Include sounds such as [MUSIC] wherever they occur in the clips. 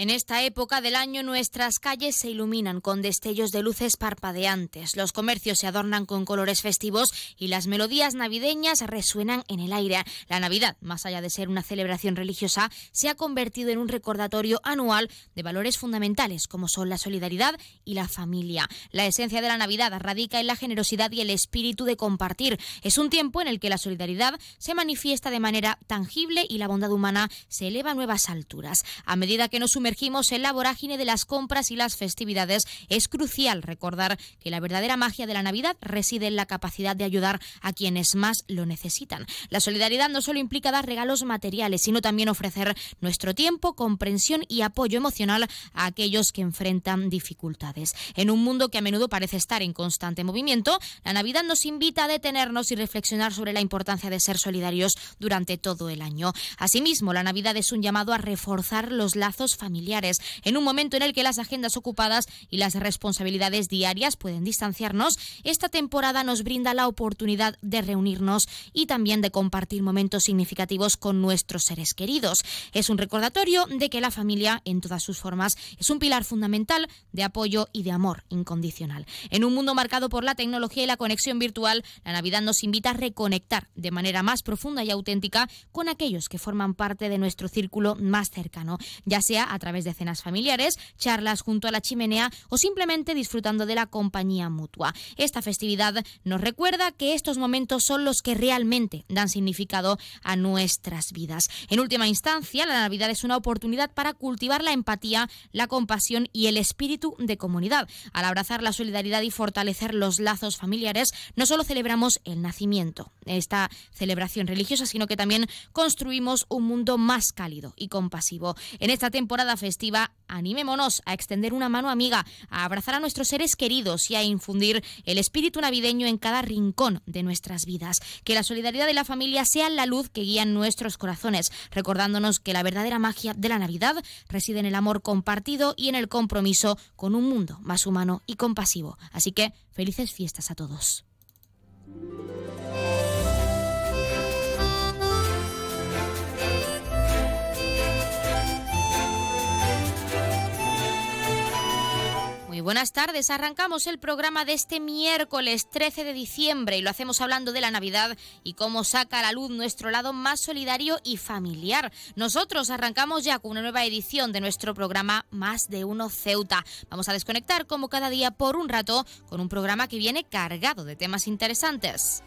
En esta época del año nuestras calles se iluminan con destellos de luces parpadeantes, los comercios se adornan con colores festivos y las melodías navideñas resuenan en el aire. La Navidad, más allá de ser una celebración religiosa, se ha convertido en un recordatorio anual de valores fundamentales como son la solidaridad y la familia. La esencia de la Navidad radica en la generosidad y el espíritu de compartir. Es un tiempo en el que la solidaridad se manifiesta de manera tangible y la bondad humana se eleva a nuevas alturas. A medida que nos sumergimos en la vorágine de las compras y las festividades, es crucial recordar que la verdadera magia de la Navidad reside en la capacidad de ayudar a quienes más lo necesitan. La solidaridad no solo implica dar regalos materiales, sino también ofrecer nuestro tiempo, comprensión y apoyo emocional a aquellos que enfrentan dificultades. En un mundo que a menudo parece estar en constante movimiento, la Navidad nos invita a detenernos y reflexionar sobre la importancia de ser solidarios durante todo el año. Asimismo, la Navidad es un llamado a reforzar los lazos familiares en un momento en el que las agendas ocupadas y las responsabilidades diarias pueden distanciarnos, esta temporada nos brinda la oportunidad de reunirnos y también de compartir momentos significativos con nuestros seres queridos. Es un recordatorio de que la familia, en todas sus formas, es un pilar fundamental de apoyo y de amor incondicional. En un mundo marcado por la tecnología y la conexión virtual, la Navidad nos invita a reconectar de manera más profunda y auténtica con aquellos que forman parte de nuestro círculo más cercano, ya sea a través través de cenas familiares, charlas junto a la chimenea o simplemente disfrutando de la compañía mutua. Esta festividad nos recuerda que estos momentos son los que realmente dan significado a nuestras vidas. En última instancia, la Navidad es una oportunidad para cultivar la empatía, la compasión y el espíritu de comunidad. Al abrazar la solidaridad y fortalecer los lazos familiares, no solo celebramos el nacimiento, esta celebración religiosa, sino que también construimos un mundo más cálido y compasivo. En esta temporada festiva, animémonos a extender una mano amiga, a abrazar a nuestros seres queridos y a infundir el espíritu navideño en cada rincón de nuestras vidas. Que la solidaridad de la familia sea la luz que guía nuestros corazones, recordándonos que la verdadera magia de la Navidad reside en el amor compartido y en el compromiso con un mundo más humano y compasivo. Así que felices fiestas a todos. Buenas tardes. Arrancamos el programa de este miércoles 13 de diciembre y lo hacemos hablando de la Navidad y cómo saca a la luz nuestro lado más solidario y familiar. Nosotros arrancamos ya con una nueva edición de nuestro programa Más de Uno Ceuta. Vamos a desconectar como cada día por un rato con un programa que viene cargado de temas interesantes.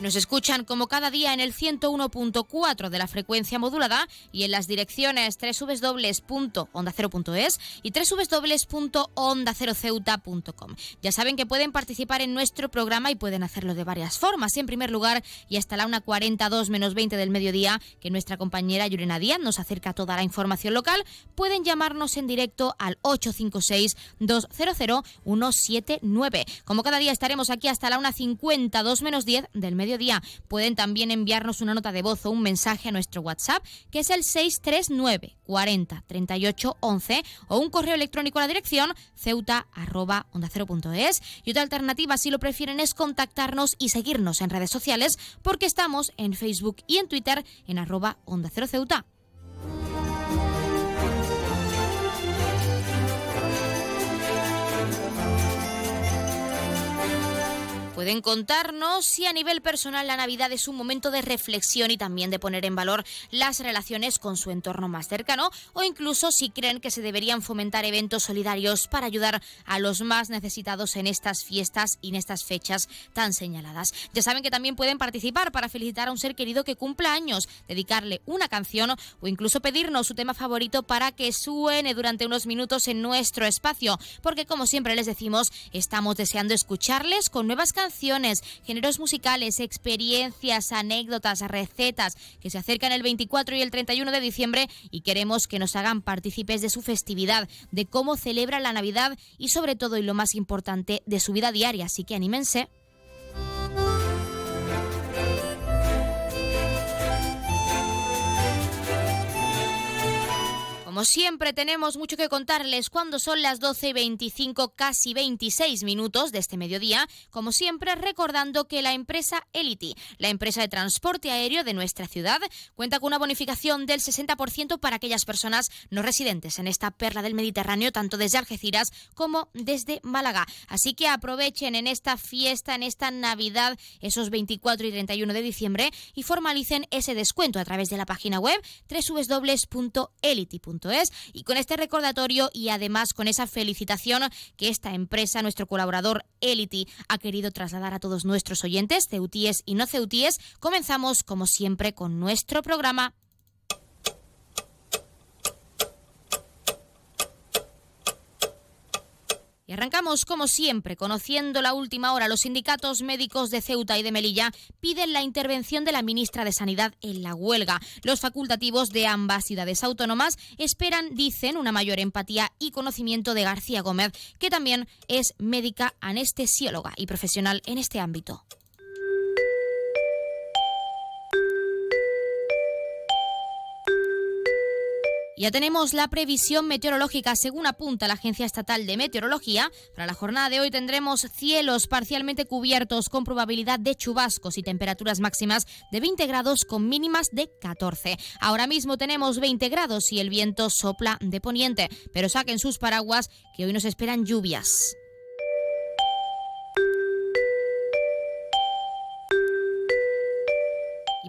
Nos escuchan como cada día en el 101.4 de la frecuencia modulada y en las direcciones www.ondacero.es y www.ondaceroceuta.com. Ya saben que pueden participar en nuestro programa y pueden hacerlo de varias formas. En primer lugar, y hasta la 1.42 menos 20 del mediodía, que nuestra compañera Yurena Díaz nos acerca toda la información local, pueden llamarnos en directo al 856-200-179. Como cada día estaremos aquí hasta la 1.52 menos 10 del mediodía Pueden también enviarnos una nota de voz o un mensaje a nuestro WhatsApp, que es el 639 40 38 11 o un correo electrónico a la dirección ceuta arroba Y otra alternativa, si lo prefieren, es contactarnos y seguirnos en redes sociales, porque estamos en Facebook y en Twitter en arroba onda cero ceuta. Pueden contarnos si a nivel personal la Navidad es un momento de reflexión y también de poner en valor las relaciones con su entorno más cercano o incluso si creen que se deberían fomentar eventos solidarios para ayudar a los más necesitados en estas fiestas y en estas fechas tan señaladas. Ya saben que también pueden participar para felicitar a un ser querido que cumpla años, dedicarle una canción o incluso pedirnos su tema favorito para que suene durante unos minutos en nuestro espacio, porque como siempre les decimos, estamos deseando escucharles con nuevas canciones géneros musicales, experiencias, anécdotas, recetas que se acercan el 24 y el 31 de diciembre y queremos que nos hagan partícipes de su festividad, de cómo celebra la Navidad y sobre todo y lo más importante de su vida diaria. Así que anímense. Como siempre, tenemos mucho que contarles cuando son las 12 y 25, casi 26 minutos de este mediodía. Como siempre, recordando que la empresa Elity, la empresa de transporte aéreo de nuestra ciudad, cuenta con una bonificación del 60% para aquellas personas no residentes en esta perla del Mediterráneo, tanto desde Algeciras como desde Málaga. Así que aprovechen en esta fiesta, en esta Navidad, esos 24 y 31 de diciembre y formalicen ese descuento a través de la página web www.elity.com y con este recordatorio y además con esa felicitación que esta empresa, nuestro colaborador Elity, ha querido trasladar a todos nuestros oyentes, ceutíes y no ceutíes, comenzamos como siempre con nuestro programa Y arrancamos, como siempre, conociendo la última hora. Los sindicatos médicos de Ceuta y de Melilla piden la intervención de la ministra de Sanidad en la huelga. Los facultativos de ambas ciudades autónomas esperan, dicen, una mayor empatía y conocimiento de García Gómez, que también es médica anestesióloga y profesional en este ámbito. Ya tenemos la previsión meteorológica según apunta la Agencia Estatal de Meteorología. Para la jornada de hoy tendremos cielos parcialmente cubiertos con probabilidad de chubascos y temperaturas máximas de 20 grados con mínimas de 14. Ahora mismo tenemos 20 grados y el viento sopla de poniente, pero saquen sus paraguas que hoy nos esperan lluvias.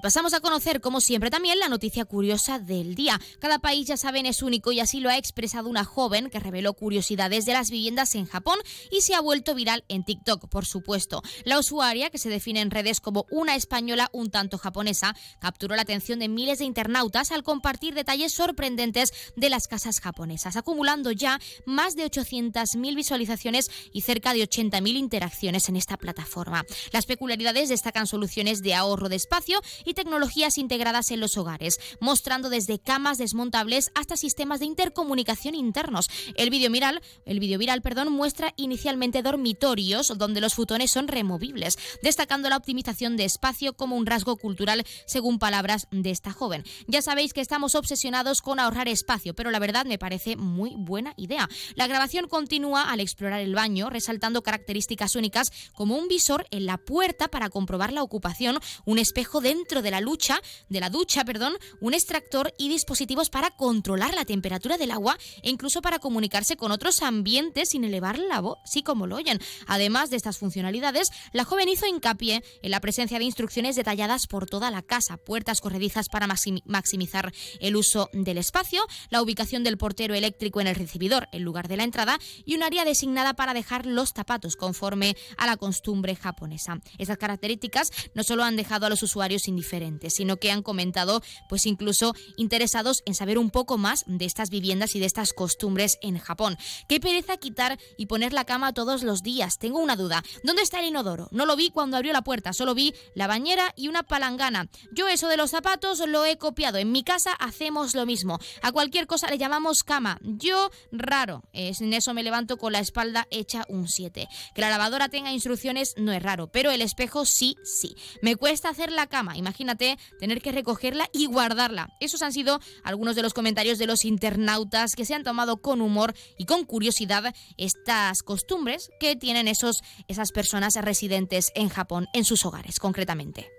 Pasamos a conocer, como siempre, también la noticia curiosa del día. Cada país, ya saben, es único y así lo ha expresado una joven que reveló curiosidades de las viviendas en Japón y se ha vuelto viral en TikTok, por supuesto. La usuaria, que se define en redes como una española un tanto japonesa, capturó la atención de miles de internautas al compartir detalles sorprendentes de las casas japonesas, acumulando ya más de 800.000 visualizaciones y cerca de 80.000 interacciones en esta plataforma. Las peculiaridades destacan soluciones de ahorro de espacio tecnologías integradas en los hogares, mostrando desde camas desmontables hasta sistemas de intercomunicación internos. El vídeo viral, el vídeo viral, perdón, muestra inicialmente dormitorios donde los futones son removibles, destacando la optimización de espacio como un rasgo cultural, según palabras de esta joven. Ya sabéis que estamos obsesionados con ahorrar espacio, pero la verdad me parece muy buena idea. La grabación continúa al explorar el baño, resaltando características únicas como un visor en la puerta para comprobar la ocupación, un espejo dentro de la lucha, de la ducha, perdón, un extractor y dispositivos para controlar la temperatura del agua e incluso para comunicarse con otros ambientes sin elevar la voz, sí como lo oyen. Además de estas funcionalidades, la joven hizo hincapié en la presencia de instrucciones detalladas por toda la casa, puertas corredizas para maximizar el uso del espacio, la ubicación del portero eléctrico en el recibidor en lugar de la entrada y un área designada para dejar los zapatos conforme a la costumbre japonesa. Estas características no solo han dejado a los usuarios indiferentes, sino que han comentado, pues incluso interesados en saber un poco más de estas viviendas y de estas costumbres en Japón. Qué pereza quitar y poner la cama todos los días. Tengo una duda. ¿Dónde está el inodoro? No lo vi cuando abrió la puerta, solo vi la bañera y una palangana. Yo eso de los zapatos lo he copiado. En mi casa hacemos lo mismo. A cualquier cosa le llamamos cama. Yo, raro. en eso me levanto con la espalda hecha un 7. Que la lavadora tenga instrucciones no es raro, pero el espejo sí, sí. Me cuesta hacer la cama. Imagínate imagínate tener que recogerla y guardarla. Esos han sido algunos de los comentarios de los internautas que se han tomado con humor y con curiosidad estas costumbres que tienen esos, esas personas residentes en Japón, en sus hogares concretamente.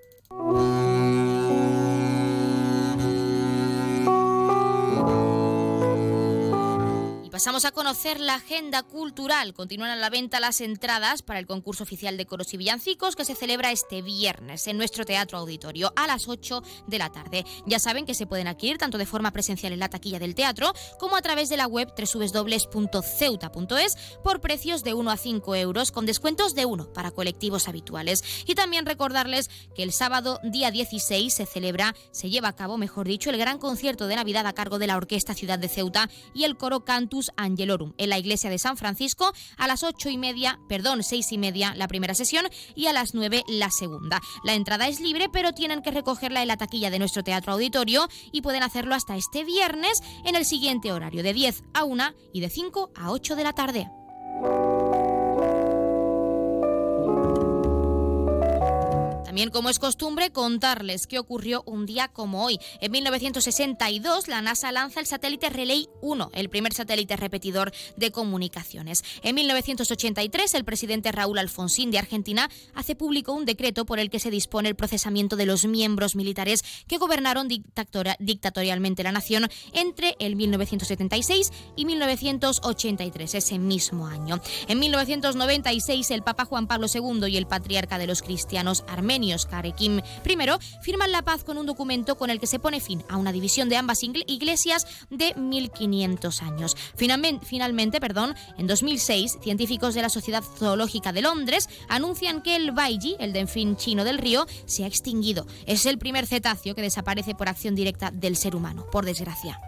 Pasamos a conocer la agenda cultural. Continúan a la venta las entradas para el concurso oficial de coros y villancicos que se celebra este viernes en nuestro teatro auditorio a las 8 de la tarde. Ya saben que se pueden adquirir tanto de forma presencial en la taquilla del teatro como a través de la web www.ceuta.es por precios de 1 a 5 euros con descuentos de 1 para colectivos habituales. Y también recordarles que el sábado día 16 se celebra, se lleva a cabo, mejor dicho, el gran concierto de Navidad a cargo de la Orquesta Ciudad de Ceuta y el coro Cantus Angelorum en la iglesia de San Francisco a las ocho y media, perdón, seis y media la primera sesión y a las nueve la segunda. La entrada es libre, pero tienen que recogerla en la taquilla de nuestro teatro auditorio y pueden hacerlo hasta este viernes en el siguiente horario de 10 a 1 y de 5 a 8 de la tarde. También, como es costumbre, contarles qué ocurrió un día como hoy. En 1962, la NASA lanza el satélite Relay 1, el primer satélite repetidor de comunicaciones. En 1983, el presidente Raúl Alfonsín de Argentina hace público un decreto por el que se dispone el procesamiento de los miembros militares que gobernaron dictatorialmente la nación entre el 1976 y 1983, ese mismo año. En 1996, el Papa Juan Pablo II y el patriarca de los cristianos armenios, Karekim I, firman la paz con un documento con el que se pone fin a una división de ambas iglesias de 1500 años. Finalmente, finalmente perdón, en 2006, científicos de la Sociedad Zoológica de Londres anuncian que el baiji, el delfín chino del río, se ha extinguido. Es el primer cetáceo que desaparece por acción directa del ser humano, por desgracia.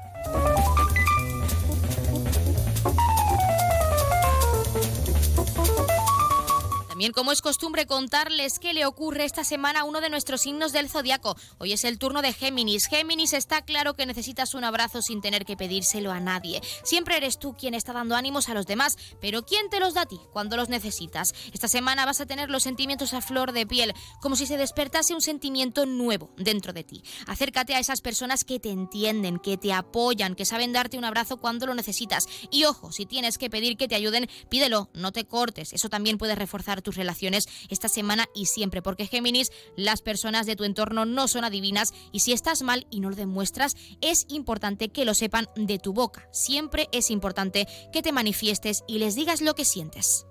También, como es costumbre, contarles qué le ocurre esta semana a uno de nuestros signos del zodiaco. Hoy es el turno de Géminis. Géminis, está claro que necesitas un abrazo sin tener que pedírselo a nadie. Siempre eres tú quien está dando ánimos a los demás, pero ¿quién te los da a ti cuando los necesitas? Esta semana vas a tener los sentimientos a flor de piel, como si se despertase un sentimiento nuevo dentro de ti. Acércate a esas personas que te entienden, que te apoyan, que saben darte un abrazo cuando lo necesitas. Y ojo, si tienes que pedir que te ayuden, pídelo, no te cortes. Eso también puede reforzar tu relaciones esta semana y siempre, porque Géminis, las personas de tu entorno no son adivinas y si estás mal y no lo demuestras, es importante que lo sepan de tu boca. Siempre es importante que te manifiestes y les digas lo que sientes.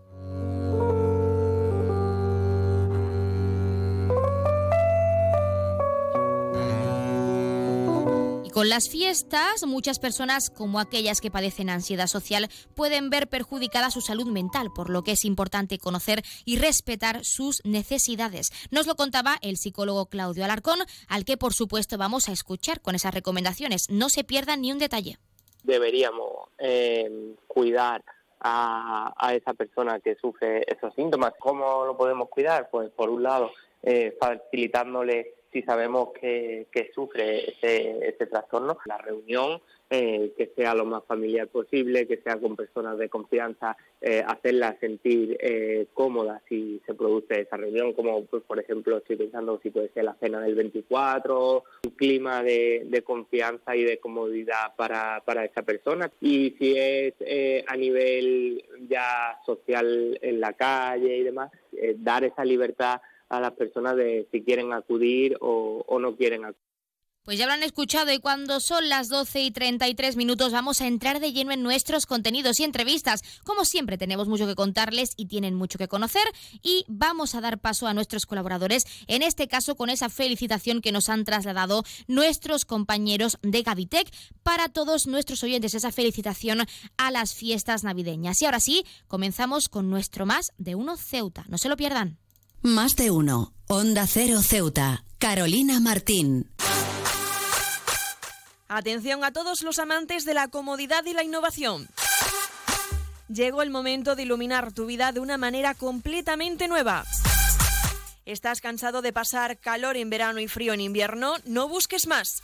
Con las fiestas, muchas personas, como aquellas que padecen ansiedad social, pueden ver perjudicada su salud mental, por lo que es importante conocer y respetar sus necesidades. Nos lo contaba el psicólogo Claudio Alarcón, al que por supuesto vamos a escuchar con esas recomendaciones. No se pierdan ni un detalle. Deberíamos eh, cuidar a, esa persona que sufre esos síntomas. ¿Cómo lo podemos cuidar? Pues por un lado, eh, facilitándole si sabemos que, sufre ese, ese, trastorno, la reunión eh, que sea lo más familiar posible, que sea con personas de confianza, eh, hacerla sentir eh, cómoda si se produce esa reunión, como pues, por ejemplo estoy pensando si puede ser la cena del 24, un clima de, confianza y de comodidad para, para esa persona. Y si es eh, a nivel ya social en la calle y demás, dar esa libertad a las personas de si quieren acudir o, no quieren acudir. Pues ya lo han escuchado y cuando son las 12 y 33 minutos vamos a entrar de lleno en nuestros contenidos y entrevistas. Como siempre tenemos mucho que contarles y tienen mucho que conocer y vamos a dar paso a nuestros colaboradores, en este caso con esa felicitación que nos han trasladado nuestros compañeros de Gavitec para todos nuestros oyentes, esa felicitación a las fiestas navideñas. Y ahora sí, comenzamos con nuestro más de uno Ceuta. No se lo pierdan. Más de uno. Onda Cero Ceuta. Carolina Martín. Atención a todos los amantes de la comodidad y la innovación. Llegó el momento de iluminar tu vida de una manera completamente nueva. ¿Estás cansado de pasar calor en verano y frío en invierno? No busques más.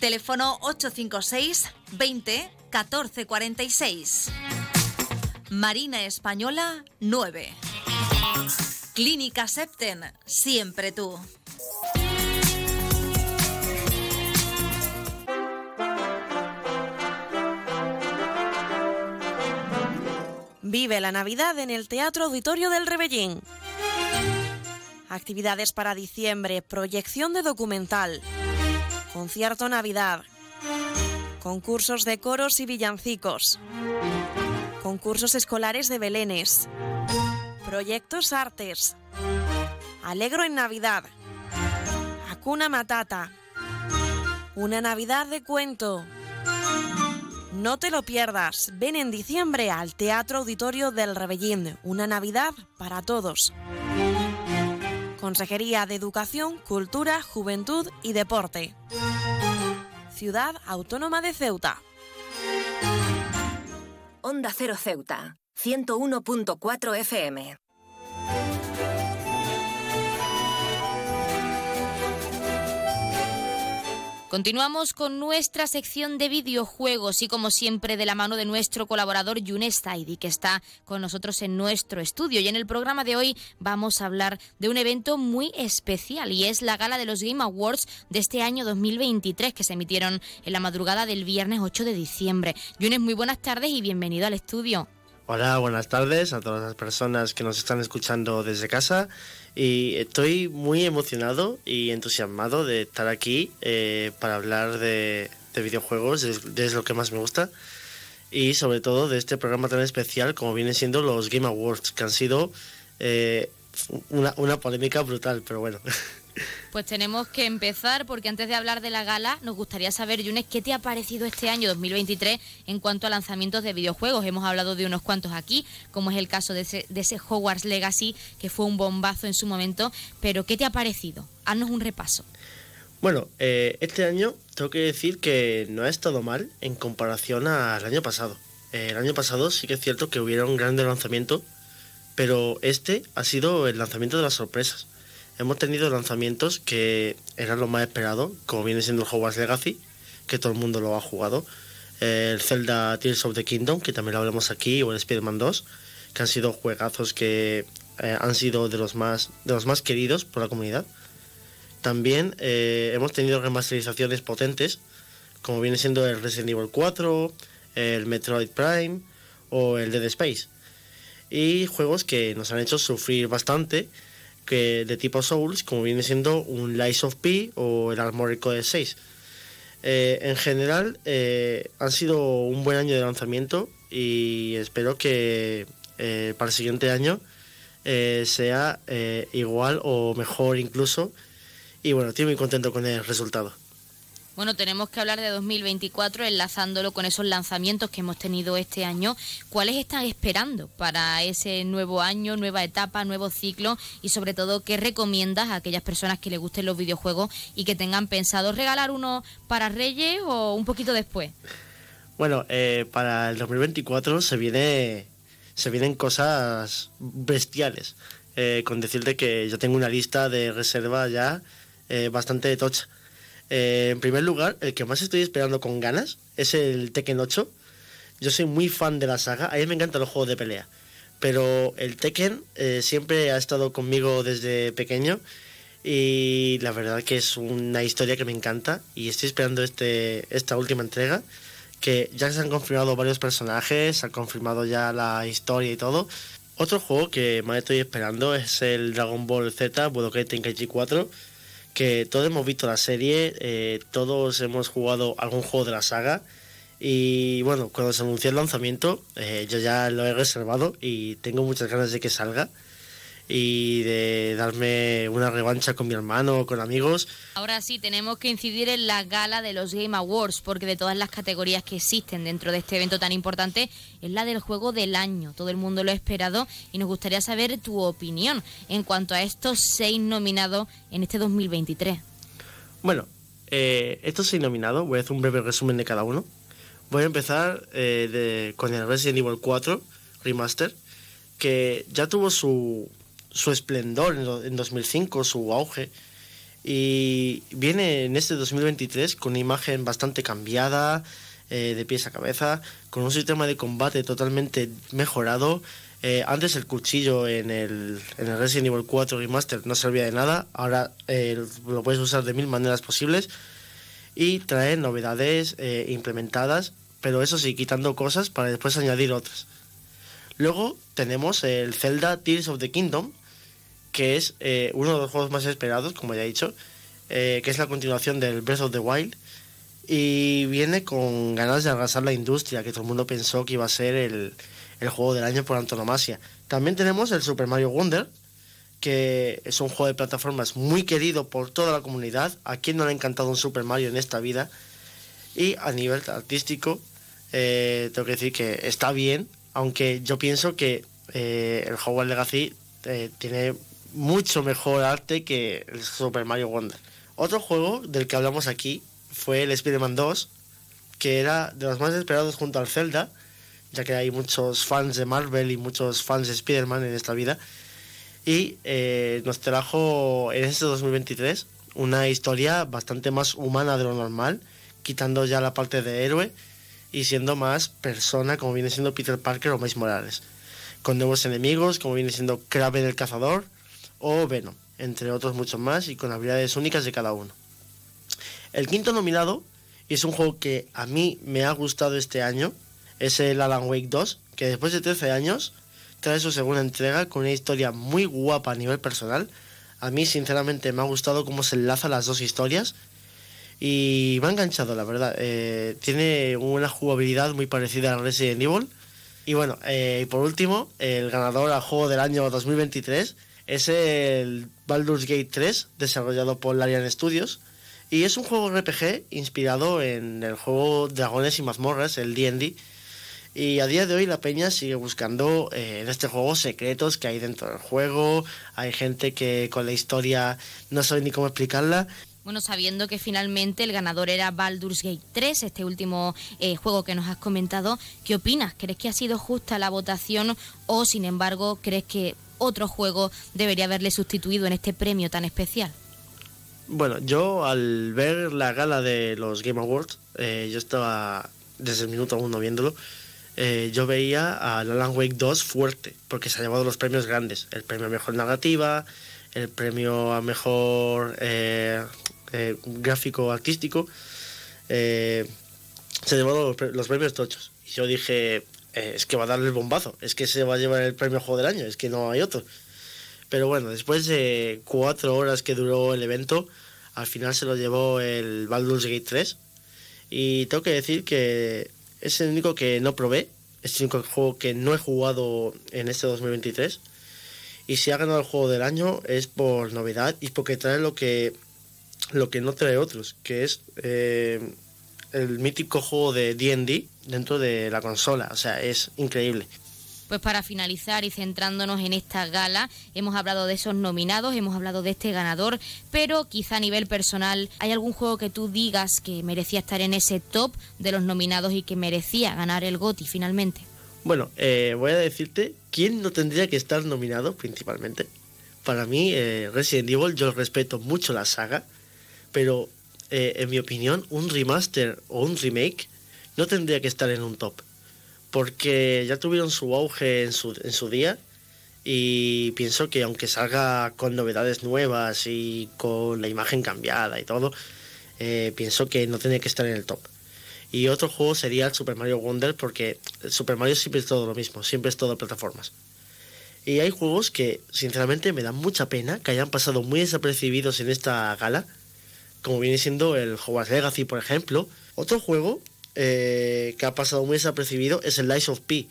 Teléfono 856 20 14 46. Marina Española 9. Clínica Septen, siempre tú. Vive la Navidad en el Teatro Auditorio del Rebellín. Actividades para diciembre, proyección de documental, concierto Navidad, concursos de coros y villancicos, concursos escolares de belenes, proyectos artes, Alegro en Navidad, Acuna Matata, una Navidad de cuento. No te lo pierdas, ven en diciembre al Teatro Auditorio del Rebellín, una Navidad para todos. Consejería de Educación, Cultura, Juventud y Deporte. Ciudad Autónoma de Ceuta. Onda Cero Ceuta, 101.4 FM. Continuamos con nuestra sección de videojuegos y como siempre de la mano de nuestro colaborador Yunes Taidi que está con nosotros en nuestro estudio y en el programa de hoy vamos a hablar de un evento muy especial y es la gala de los Game Awards de este año 2023 que se emitieron en la madrugada del viernes 8 de diciembre. Yunes, muy buenas tardes y bienvenido al estudio. Hola, buenas tardes a todas las personas que nos están escuchando desde casa y estoy muy emocionado y entusiasmado de estar aquí eh, para hablar de, videojuegos, de, lo que más me gusta. Y sobre todo de este programa tan especial como viene siendo los Game Awards, que han sido eh, una, una polémica brutal, pero bueno. [LAUGHS] Pues tenemos que empezar porque antes de hablar de la gala nos gustaría saber, Yunes, ¿qué te ha parecido este año 2023 en cuanto a lanzamientos de videojuegos? Hemos hablado de unos cuantos aquí, como es el caso de ese, de ese Hogwarts Legacy, que fue un bombazo en su momento, pero ¿qué te ha parecido? Haznos un repaso. Bueno, eh, este año tengo que decir que no ha estado mal en comparación al año pasado. el año pasado sí que es cierto que hubieron grandes lanzamientos, pero este ha sido el lanzamiento de las sorpresas hemos tenido lanzamientos que eran lo más esperado, como viene siendo el Hogwarts Legacy, que todo el mundo lo ha jugado, el Zelda Tears of the Kingdom, que también lo hablamos aquí, o el Spider-Man 2, que han sido juegazos que eh, han sido de los, más, de los más queridos por la comunidad. También eh, hemos tenido remasterizaciones potentes, como viene siendo el Resident Evil 4, el Metroid Prime o el Dead Space. Y juegos que nos han hecho sufrir bastante que de tipo Souls, como viene siendo un Lies of P o el Armored Core 6. Eh, en general, eh, han sido un buen año de lanzamiento y espero que eh, para el siguiente año sea igual o mejor incluso. Y bueno, estoy muy contento con el resultado. Bueno, tenemos que hablar de 2024 enlazándolo con esos lanzamientos que hemos tenido este año. ¿Cuáles están esperando para ese nuevo año, nueva etapa, nuevo ciclo? Y sobre todo, ¿qué recomiendas a aquellas personas que les gusten los videojuegos y que tengan pensado regalar uno para Reyes o un poquito después? Bueno, eh, para el 2024 se viene se vienen cosas bestiales. Eh, con decirte que yo tengo una lista de reserva ya eh, bastante tocha. Eh, en primer lugar, el que más estoy esperando con ganas es el Tekken 8. Yo soy muy fan de la saga, a mí me encantan los juegos de pelea. Pero el Tekken eh, siempre ha estado conmigo desde pequeño y la verdad que es una historia que me encanta y estoy esperando este, esta última entrega que ya se han confirmado varios personajes, se ha confirmado ya la historia y todo Otro juego que más estoy esperando es el Dragon Ball Z Budokai Tenkaichi 4, que todos hemos visto la serie, eh, todos hemos jugado algún juego de la saga y bueno, cuando se anunció el lanzamiento eh, yo ya lo he reservado y tengo muchas ganas de que salga y de darme una revancha con mi hermano o con amigos. Ahora sí, tenemos que incidir en la gala de los Game Awards, porque de todas las categorías que existen dentro de este evento tan importante, es la del juego del año. Todo el mundo lo ha esperado y nos gustaría saber tu opinión en cuanto a estos seis nominados en este 2023. Bueno, eh, estos seis nominados, voy a hacer un breve resumen de cada uno. Voy a empezar eh, con el Resident Evil 4 Remaster, que ya tuvo su, su esplendor en, 2005, su auge, y viene en este 2023 con una imagen bastante cambiada, eh, de pies a cabeza, con un sistema de combate totalmente mejorado. Eh, antes el cuchillo en el, en el Resident Evil 4 Remaster no servía de nada, ahora eh, lo puedes usar de mil maneras posibles y trae novedades implementadas, pero eso sí, quitando cosas para después añadir otras. Luego tenemos el Zelda Tears of the Kingdom, que es eh, uno de los juegos más esperados, como ya he dicho, eh, que es la continuación del Breath of the Wild. Y viene con ganas de arrasar la industria, que todo el mundo pensó que iba a ser el, el juego del año por antonomasia. También tenemos el Super Mario Wonder, que es un juego de plataformas muy querido por toda la comunidad. A quien no le ha encantado un Super Mario en esta vida. Y a nivel artístico, eh, tengo que decir que está bien, aunque yo pienso que el Hogwarts Legacy tiene mucho mejor arte que el Super Mario Wonder. Otro juego del que hablamos aquí fue el Spider-Man 2, que era de los más esperados junto al Zelda, ya que hay muchos fans de Marvel y muchos fans de Spider-Man en esta vida. Y eh, nos trajo en este 2023 una historia bastante más humana de lo normal, quitando ya la parte de héroe y siendo más persona, como viene siendo Peter Parker o Miles Morales. Con nuevos enemigos, como viene siendo Kraven el Cazador, o Venom, entre otros muchos más y con habilidades únicas de cada uno. El quinto nominado, y es un juego que a mí me ha gustado este año, es el Alan Wake 2, que después de 13 años trae su segunda entrega con una historia muy guapa a nivel personal. A mí sinceramente me ha gustado cómo se enlazan las dos historias y me ha enganchado, la verdad. Eh, tiene una jugabilidad muy parecida a Resident Evil. Y bueno, eh, por último, el ganador al juego del año 2023 es el Baldur's Gate 3, desarrollado por Larian Studios. Y es un juego RPG inspirado en el juego Dragones y Mazmorras, el DD. Y a día de hoy la peña sigue buscando eh, en este juego secretos que hay dentro del juego. Hay gente que con la historia no sabe ni cómo explicarla. Bueno, sabiendo que finalmente el ganador era Baldur's Gate 3, este último eh, juego que nos has comentado, ¿qué opinas? ¿Crees que ha sido justa la votación o, sin embargo, crees que otro juego debería haberle sustituido en este premio tan especial? Bueno, yo al ver la gala de los Game Awards, eh, yo estaba desde el minuto uno viéndolo, eh, yo veía a Alan Wake 2 fuerte, porque se ha llevado los premios grandes, el premio a mejor narrativa, el premio a mejor eh, gráfico artístico, se ha llevado los premios tochos. Y yo dije, eh, es que va a darle el bombazo, es que se va a llevar el premio Juego del Año, es que no hay otro. Pero bueno, después de cuatro horas que duró el evento, al final se lo llevó el Baldur's Gate 3. Y tengo que decir que es el único que no probé, es el único juego que no he jugado en este 2023. Y si ha ganado el juego del año es por novedad y porque trae lo que, lo que no trae otros, que es eh, el mítico juego de DD dentro de la consola. O sea, es increíble. Pues para finalizar y centrándonos en esta gala, hemos hablado de esos nominados, hemos hablado de este ganador, pero quizá a nivel personal, ¿hay algún juego que tú digas que merecía estar en ese top de los nominados y que merecía ganar el GOTY finalmente? Bueno, eh, voy a decirte quién no tendría que estar nominado principalmente. Para mí, eh, Resident Evil, yo respeto mucho la saga, pero eh, en mi opinión, un remaster o un remake no tendría que estar en un top. Porque ya tuvieron su auge en su, en su día y pienso que aunque salga con novedades nuevas y con la imagen cambiada y todo, eh, pienso que no tendría que estar en el top. Y otro juego sería el Super Mario Wonder porque Super Mario siempre es todo lo mismo, siempre es todo plataformas. Y hay juegos que, sinceramente, me dan mucha pena que hayan pasado muy desapercibidos en esta gala, como viene siendo el Hogwarts Legacy, por ejemplo. Otro juego eh, que ha pasado muy desapercibido es el Lies of P,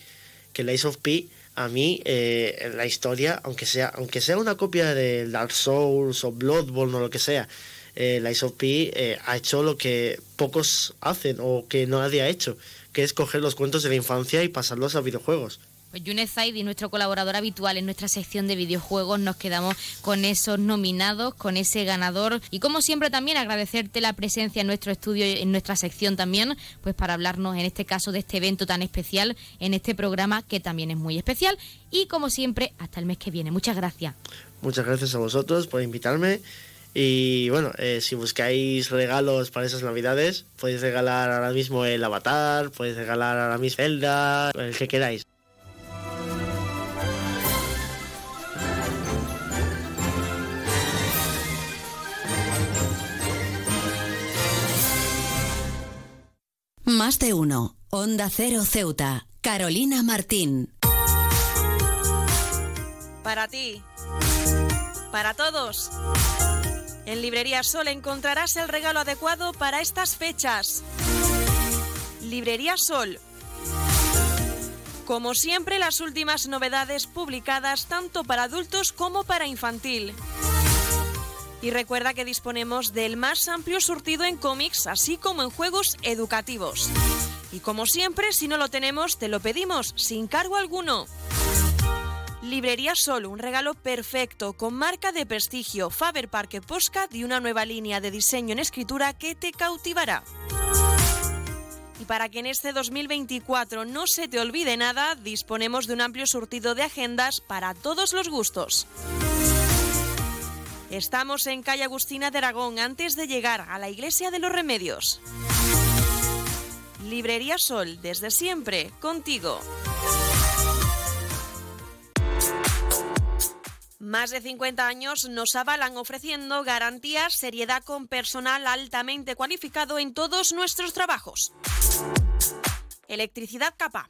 que el Lies of P a mí eh, en la historia, aunque sea, aunque sea una copia de Dark Souls o Bloodborne o lo que sea, eh, Lies of P eh, ha hecho lo que pocos hacen o que nadie ha hecho, que es coger los cuentos de la infancia y pasarlos a videojuegos. Pues Yunes Zaidi, nuestro colaborador habitual en nuestra sección de videojuegos, nos quedamos con esos nominados, con ese ganador y como siempre también agradecerte la presencia en nuestro estudio, en nuestra sección también, pues para hablarnos en este caso de este evento tan especial, en este programa que también es muy especial y como siempre hasta el mes que viene. Muchas gracias. Muchas gracias a vosotros por invitarme. Y bueno, eh, si buscáis regalos para esas navidades, podéis regalar ahora mismo el Avatar, podéis regalar ahora mismo Zelda, el que queráis. Más de uno. Onda Cero Ceuta. Carolina Martín. Para ti. Para todos. En Librería Sol encontrarás el regalo adecuado para estas fechas. Librería Sol. Como siempre, las últimas novedades publicadas tanto para adultos como para infantil. Y recuerda que disponemos del más amplio surtido en cómics, así como en juegos educativos. Y como siempre, si no lo tenemos, te lo pedimos, sin cargo alguno. Librería Sol, un regalo perfecto, con marca de prestigio, Faber Parque Postcard y una nueva línea de diseño en escritura que te cautivará. Y para que en este 2024 no se te olvide nada, disponemos de un amplio surtido de agendas para todos los gustos. Estamos en calle Agustina de Aragón antes de llegar a la Iglesia de los Remedios. Librería Sol, desde siempre, contigo. Más de 50 años nos avalan ofreciendo garantías, seriedad con personal altamente cualificado en todos nuestros trabajos. Electricidad capa.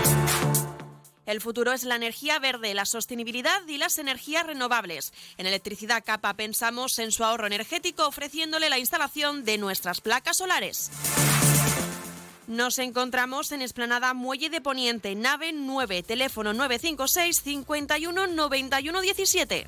El futuro es la energía verde, la sostenibilidad y las energías renovables. En Electricidad Capa pensamos en su ahorro energético ofreciéndole la instalación de nuestras placas solares. Nos encontramos en Esplanada Muelle de Poniente, nave 9, teléfono 956 51 91 17.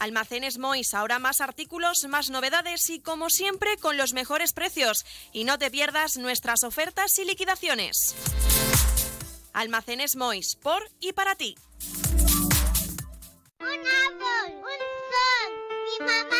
Almacenes Mois, ahora más artículos, más novedades y como siempre con los mejores precios. Y no te pierdas nuestras ofertas y liquidaciones. Almacenes Mois, por y para ti. Un árbol, un sol, mi mamá,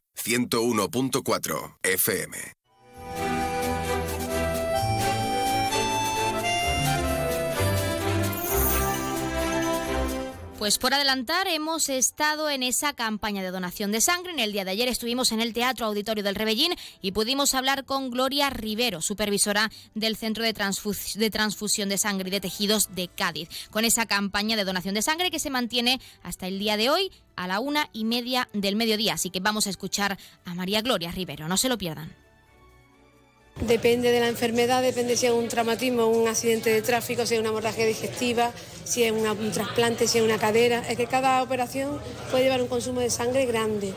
101.4 FM. Pues por adelantar, hemos estado en esa campaña de donación de sangre. En el día de ayer estuvimos en el Teatro Auditorio del Rebellín y pudimos hablar con Gloria Rivero, supervisora del Centro de, de Transfusión de Sangre y de Tejidos de Cádiz, con esa campaña de donación de sangre que se mantiene hasta el día de hoy a la una y media del mediodía. Así que vamos a escuchar a María Gloria Rivero. No se lo pierdan. Depende de la enfermedad, depende si es un traumatismo, un accidente de tráfico, si es una hemorragia digestiva, si es un trasplante, si es una cadera. Es que cada operación puede llevar un consumo de sangre grande.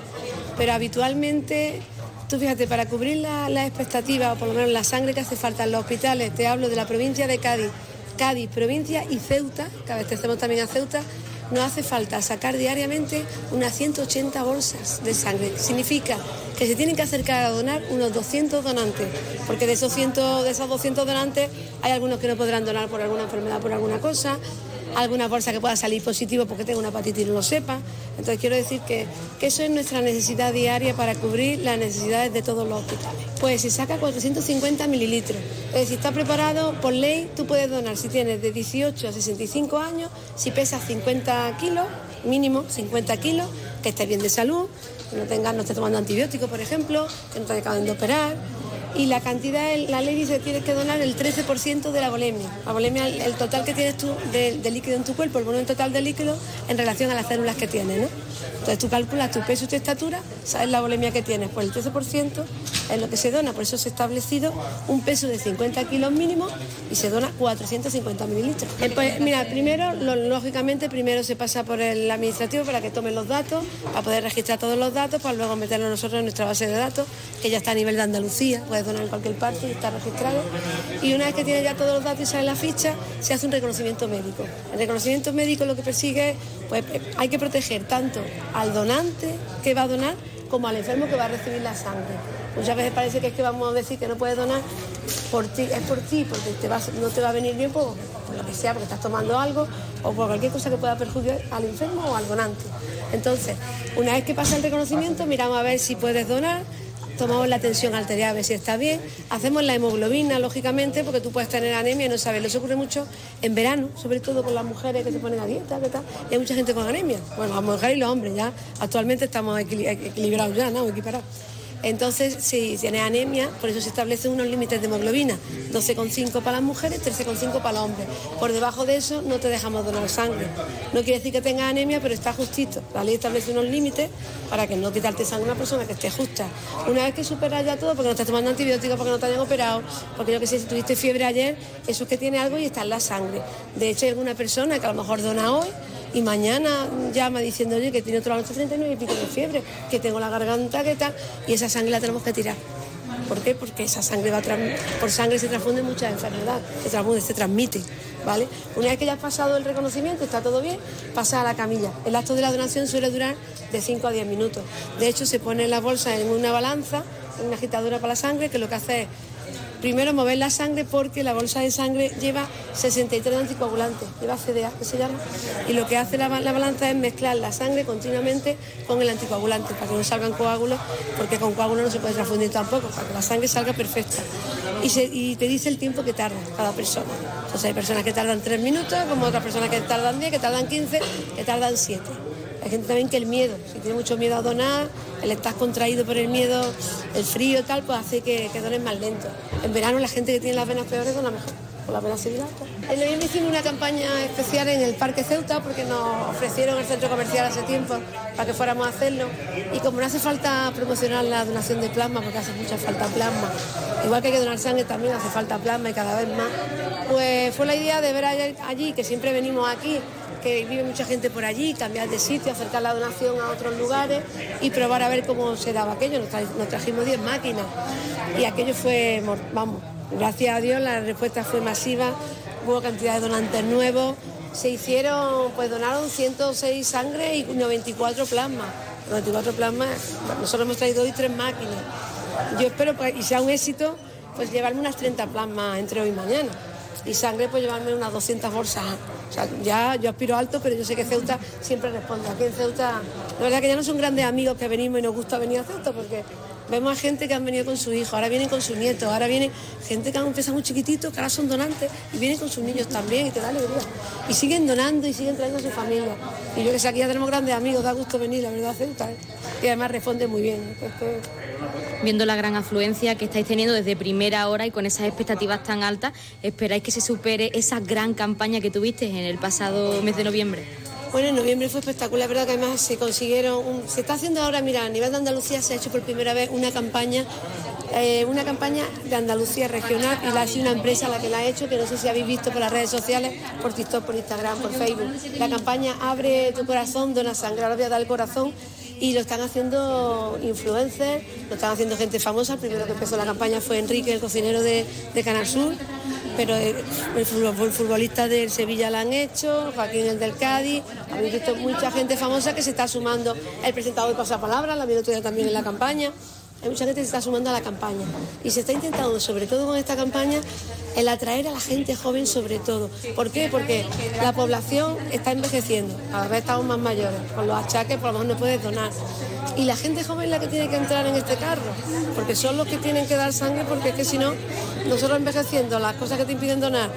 Pero habitualmente, tú fíjate, para cubrir las la expectativas, o por lo menos la sangre que hace falta en los hospitales, te hablo de la provincia de Cádiz, Cádiz, provincia y Ceuta, que abastecemos también a Ceuta, nos hace falta sacar diariamente unas 180 bolsas de sangre. Significa que se tienen que acercar a donar unos 200 donantes, porque de esos, 100, de esos 200 donantes hay algunos que no podrán donar por alguna enfermedad, por alguna cosa, alguna bolsa que pueda salir positivo porque tenga una hepatitis y no lo sepa. Entonces quiero decir que, eso es nuestra necesidad diaria para cubrir las necesidades de todos los hospitales. Pues se saca 450 mililitros. Es decir, está preparado por ley, tú puedes donar si tienes de 18 a 65 años, si pesas 50 kilos, mínimo 50 kilos, que estés bien de salud, que no, tengas, no estés tomando antibióticos, por ejemplo, que no te acaben de operar y la cantidad, la ley dice que tienes que donar el 13% de la bolemia. La bolemia, el, total que tienes tú de, líquido en tu cuerpo, el volumen total de líquido en relación a las células que tienes, ¿no? Entonces tú calculas tu peso y tu estatura, sabes la bolemia que tienes, pues el 13% es lo que se dona, por eso se ha establecido un peso de 50 kilos mínimo y se dona 450 mililitros. Eh, pues mira, primero, lógicamente, primero se pasa por el administrativo para que tomen los datos, para poder registrar todos los datos, para luego meterlos nosotros en nuestra base de datos, que ya está a nivel de Andalucía, donar en cualquier parte y está registrado. Y una vez que tiene ya todos los datos y sale la ficha, se hace un reconocimiento médico. El reconocimiento médico lo que persigue, pues hay que proteger tanto al donante que va a donar como al enfermo que va a recibir la sangre. Muchas veces parece que es que vamos a decir que no puedes donar por ti, es por ti, porque no te va a venir bien por, por, lo que sea, porque estás tomando algo o por cualquier cosa que pueda perjudicar al enfermo o al donante. Entonces, una vez que pasa el reconocimiento, miramos a ver si puedes donar, tomamos la tensión arterial a ver si está bien, hacemos la hemoglobina, lógicamente, porque tú puedes tener anemia y no sabes. Eso ocurre mucho en verano, sobre todo con las mujeres que se ponen a dieta, ¿qué tal? Y hay mucha gente con anemia. Bueno, las mujeres y los hombres ya. Actualmente estamos equilibrados ya, ¿no? Equiparados. Entonces, si tiene anemia, por eso se establecen unos límites de hemoglobina, 12,5 para las mujeres, 13,5 para los hombres. Por debajo de eso no te dejamos donar sangre. No quiere decir que tenga anemia, pero está justito. La ley establece unos límites para que no quitarte sangre a una persona que esté justa. Una vez que superas ya todo, porque no estás tomando antibióticos, porque no te hayan operado, porque yo que sé, si tuviste fiebre ayer, eso es que tiene algo y está en la sangre. De hecho, hay alguna persona que a lo mejor dona hoy y mañana llama diciendo, que tiene otra noche 39 y pico de fiebre, que tengo la garganta, que tal, y esa sangre la tenemos que tirar. ¿Por qué? Porque esa sangre va por sangre se transfunde muchas enfermedades, se transfunde, se transmite, ¿vale? Una vez que ya has pasado el reconocimiento, está todo bien, pasa a la camilla. El acto de la donación suele durar de 5 a 10 minutos. De hecho, se pone la bolsa en una balanza, en una agitadora para la sangre, que lo que hace es Primero mover la sangre porque la bolsa de sangre lleva 63 anticoagulantes, lleva CDA que se llama, y lo que hace la, balanza es mezclar la sangre continuamente con el anticoagulante para que no salgan coágulos, porque con coágulos no se puede transfundir tampoco, para que la sangre salga perfecta. Y, te dice el tiempo que tarda cada persona. Entonces hay personas que tardan 3 minutos, como otras personas que tardan 10, que tardan 15, que tardan 7. Hay gente también que el miedo, si tiene mucho miedo a donar, el estar contraído por el miedo, el frío y tal, pues hace que, que más lento. En verano la gente que tiene las venas peores dona mejor, con las venas seguidas. En noviembre hicimos una campaña especial en el Parque Ceuta porque nos ofrecieron el centro comercial hace tiempo para que fuéramos a hacerlo. Y como no hace falta promocionar la donación de plasma, porque hace mucha falta plasma, igual que hay que donar sangre también hace falta plasma y cada vez más, pues fue la idea de ver allí, que siempre venimos aquí, que vive mucha gente por allí, cambiar de sitio, acercar la donación a otros lugares y probar a ver cómo se daba aquello. Nos, trajimos 10 máquinas y aquello fue, vamos, gracias a Dios la respuesta fue masiva, hubo cantidad de donantes nuevos, se hicieron, pues donaron 106 sangre y 94 plasmas. 94 plasmas, nosotros hemos traído hoy tres máquinas. Yo espero, y sea un éxito, pues llevarme unas 30 plasmas entre hoy y mañana y sangre pues llevarme unas 200 bolsas. O sea, ya yo aspiro alto, pero yo sé que Ceuta siempre responde. Aquí en Ceuta, la verdad que ya no son grandes amigos que venimos y nos gusta venir a Ceuta porque vemos a gente que han venido con su hijo, ahora vienen con sus nietos, ahora viene gente que han empezado muy chiquititos, que ahora son donantes y vienen con sus niños también y te da alegría. Y siguen donando y siguen trayendo a su familia. Y yo que sé, aquí ya tenemos grandes amigos, da gusto venir, la verdad, Ceuta. ¿eh? Y además responde muy bien. Es que Viendo la gran afluencia que estáis teniendo desde primera hora y con esas expectativas tan altas, ¿esperáis que se supere esa gran campaña que tuviste en el pasado mes de noviembre? Bueno, en noviembre fue espectacular, verdad que además se consiguieron, un- se está haciendo ahora, mira, a nivel de Andalucía se ha hecho por primera vez una campaña, eh, una campaña de Andalucía regional y la ha sido una empresa la que la ha hecho, que no sé si habéis visto por las redes sociales, por TikTok, por Instagram, por Facebook. La campaña Abre tu corazón, dona sangre, ahora voy a dar el corazón y lo están haciendo influencers, lo están haciendo gente famosa. Primero que empezó la campaña fue Enrique, el cocinero de, de Canal Sur, pero fútbol- el futbolista del Sevilla la han hecho, Joaquín el del Cádiz, habéis visto mucha gente famosa que se está sumando. El presentador de Pasapalabra, la vi el otro día también en la campaña. Hay mucha gente que se está sumando a la campaña y se está intentando, sobre todo con esta campaña, el atraer a la gente joven sobre todo. ¿Por qué? Porque la población está envejeciendo, cada vez estamos más mayores, con los achaques por lo menos no puedes donar. Y la gente joven es la que tiene que entrar en este carro, porque son los que tienen que dar sangre, porque es que si no, nosotros envejeciendo, las cosas que te impiden donar,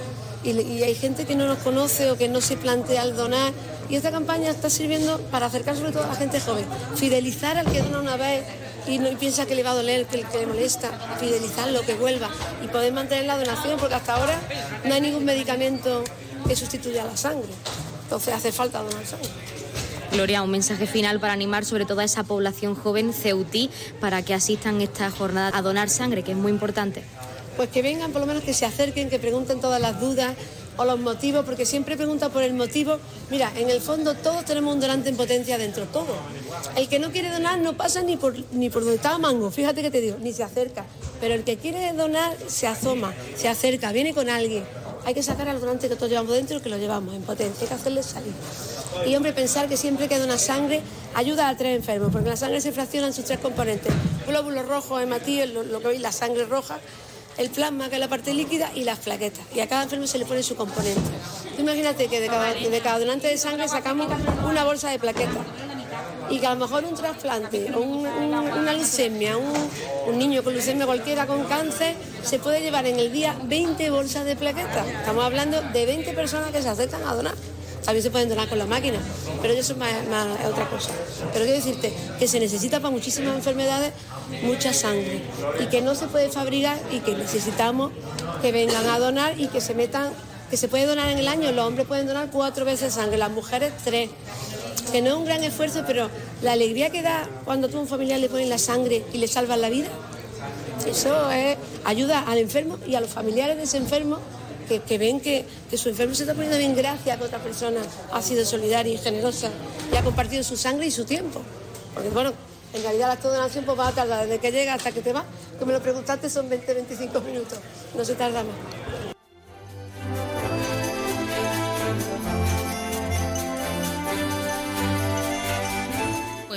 y, y hay gente que no nos conoce o que no se plantea el donar. Y esta campaña está sirviendo para acercar sobre todo a la gente joven, fidelizar al que dona una vez y no y piensa que le va a doler, que, que le molesta, fidelizarlo, que vuelva y poder mantener la donación, porque hasta ahora no hay ningún medicamento que sustituya la sangre. Entonces hace falta donar sangre. Gloria, un mensaje final para animar sobre todo a esa población joven ceutí para que asistan esta jornada a donar sangre, que es muy importante. Pues que vengan, por lo menos que se acerquen, que pregunten todas las dudas o los motivos, porque siempre pregunta por el motivo. Mira, en el fondo todos tenemos un donante en potencia dentro, todos. El que no quiere donar no pasa ni por, ni por donde estaba Mango, fíjate que te digo, ni se acerca. Pero el que quiere donar se asoma, se acerca, viene con alguien. Hay que sacar al donante que todos llevamos dentro, que lo llevamos en potencia, hay que hacerle salir. Y hombre, pensar que siempre que dona sangre ayuda a tres enfermos, porque la sangre se fracciona en sus tres componentes. Glóbulos rojos, hematíes, lo, lo que veis, la sangre roja, el plasma, que es la parte líquida, y las plaquetas. Y a cada enfermo se le pone su componente. Tú imagínate que de cada, donante de sangre sacamos una bolsa de plaquetas. Y que a lo mejor un trasplante, o un- un- una leucemia, un, un niño con leucemia cualquiera con cáncer, se puede llevar en el día 20 bolsas de plaquetas. Estamos hablando de 20 personas que se acercan a donar. También se pueden donar con la máquina, pero eso es, más, otra cosa. Pero quiero decirte que se necesita para muchísimas enfermedades mucha sangre y que no se puede fabricar y que necesitamos que vengan a donar y que se metan, que se puede donar en el año. Los hombres pueden donar cuatro veces sangre, las mujeres tres. Que no es un gran esfuerzo, pero la alegría que da cuando tú a un familiar le pones la sangre y le salvas la vida, eso es, ayuda al enfermo y a los familiares de ese enfermo que, ven que, su enfermo se está poniendo bien gracias a que otra persona ha sido solidaria y generosa y ha compartido su sangre y su tiempo. Porque bueno, en realidad la donación pues va a tardar desde que llega hasta que te va. Que me lo preguntaste son 20-25 minutos, no se tarda más.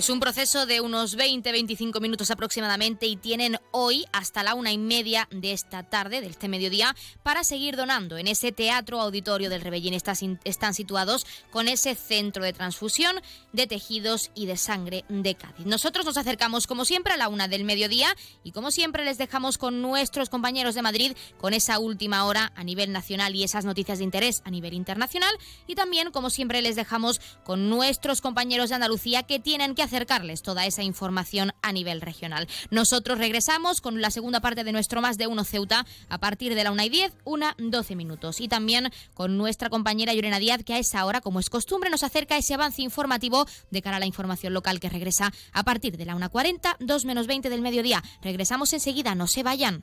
Pues un proceso de unos 20-25 minutos aproximadamente y tienen hoy hasta la una y media de esta tarde, de este mediodía, para seguir donando. En ese teatro auditorio del Rebellín están situados con ese centro de transfusión de tejidos y de sangre de Cádiz. Nosotros nos acercamos como siempre a la una del mediodía y como siempre les dejamos con nuestros compañeros de Madrid con esa última hora a nivel nacional y esas noticias de interés a nivel internacional y también como siempre les dejamos con nuestros compañeros de Andalucía que tienen que acercarles toda esa información a nivel regional. Nosotros regresamos con la segunda parte de nuestro Más de Uno Ceuta a partir de la 1 y 10, una 12 minutos. Y también con nuestra compañera Llorena Díaz que a esa hora, como es costumbre, nos acerca ese avance informativo de cara a la información local que regresa a partir de la 1.40, 2 menos 20 del mediodía. Regresamos enseguida, no se vayan.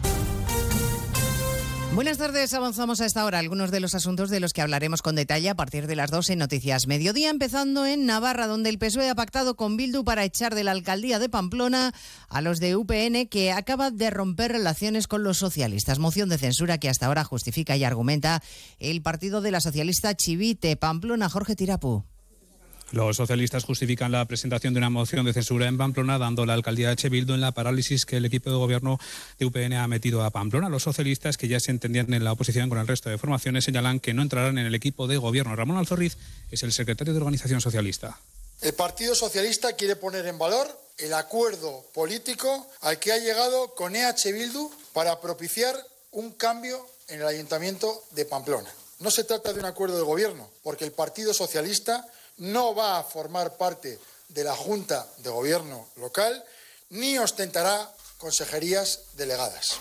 Buenas tardes, avanzamos a esta hora algunos de los asuntos de los que hablaremos con detalle a partir de las 2 en Noticias Mediodía, empezando en Navarra, donde el PSOE ha pactado con Bildu para echar de la alcaldía de Pamplona a los de UPN que acaba de romper relaciones con los socialistas. Moción de censura que hasta ahora justifica y argumenta el partido de la socialista Chivite Pamplona, Jorge Tirapu. Los socialistas justifican la presentación de una moción de censura en Pamplona, dando la alcaldía de Chebildo en la parálisis que el equipo de gobierno de UPN ha metido a Pamplona. Los socialistas, que ya se entendían en la oposición con el resto de formaciones, señalan que no entrarán en el equipo de gobierno. Ramón Alzorriz es el secretario de Organización Socialista. El Partido Socialista quiere poner en valor el acuerdo político al que ha llegado con EH Bildu para propiciar un cambio en el Ayuntamiento de Pamplona. No se trata de un acuerdo de gobierno, porque el Partido Socialista no va a formar parte de la Junta de Gobierno local ni ostentará consejerías delegadas.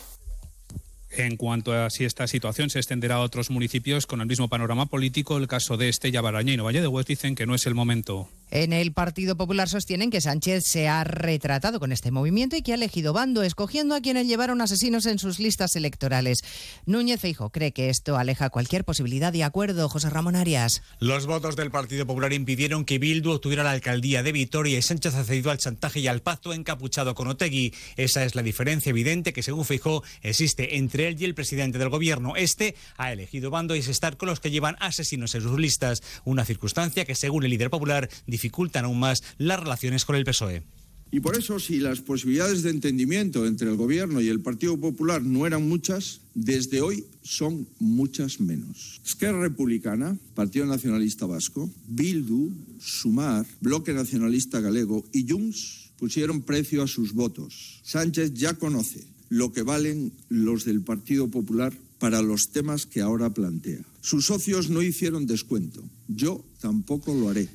En cuanto a si esta situación se extenderá a otros municipios con el mismo panorama político, el caso de Estella Baraña y Valle de Hues dicen que no es el momento. En el Partido Popular sostienen que Sánchez se ha retratado con este movimiento y que ha elegido bando, escogiendo a quienes llevaron asesinos en sus listas electorales. Núñez Feijo cree que esto aleja cualquier posibilidad de acuerdo. José Ramón Arias. Los votos del Partido Popular impidieron que Bildu obtuviera la alcaldía de Vitoria y Sánchez ha cedido al chantaje y al pacto encapuchado con Otegui. Esa es la diferencia evidente que, según Feijo, existe entre él y el presidente del gobierno. Este ha elegido bando y es estar con los que llevan asesinos en sus listas, una circunstancia que, según el líder popular, dificultan aún más las relaciones con el PSOE. Y por eso, si las posibilidades de entendimiento entre el Gobierno y el Partido Popular no eran muchas, desde hoy son muchas menos. Esquerra Republicana, Partido Nacionalista Vasco, Bildu, Sumar, Bloque Nacionalista Galego y Junts pusieron precio a sus votos. Sánchez ya conoce lo que valen los del Partido Popular para los temas que ahora plantea. Sus socios no hicieron descuento. Yo tampoco lo haré.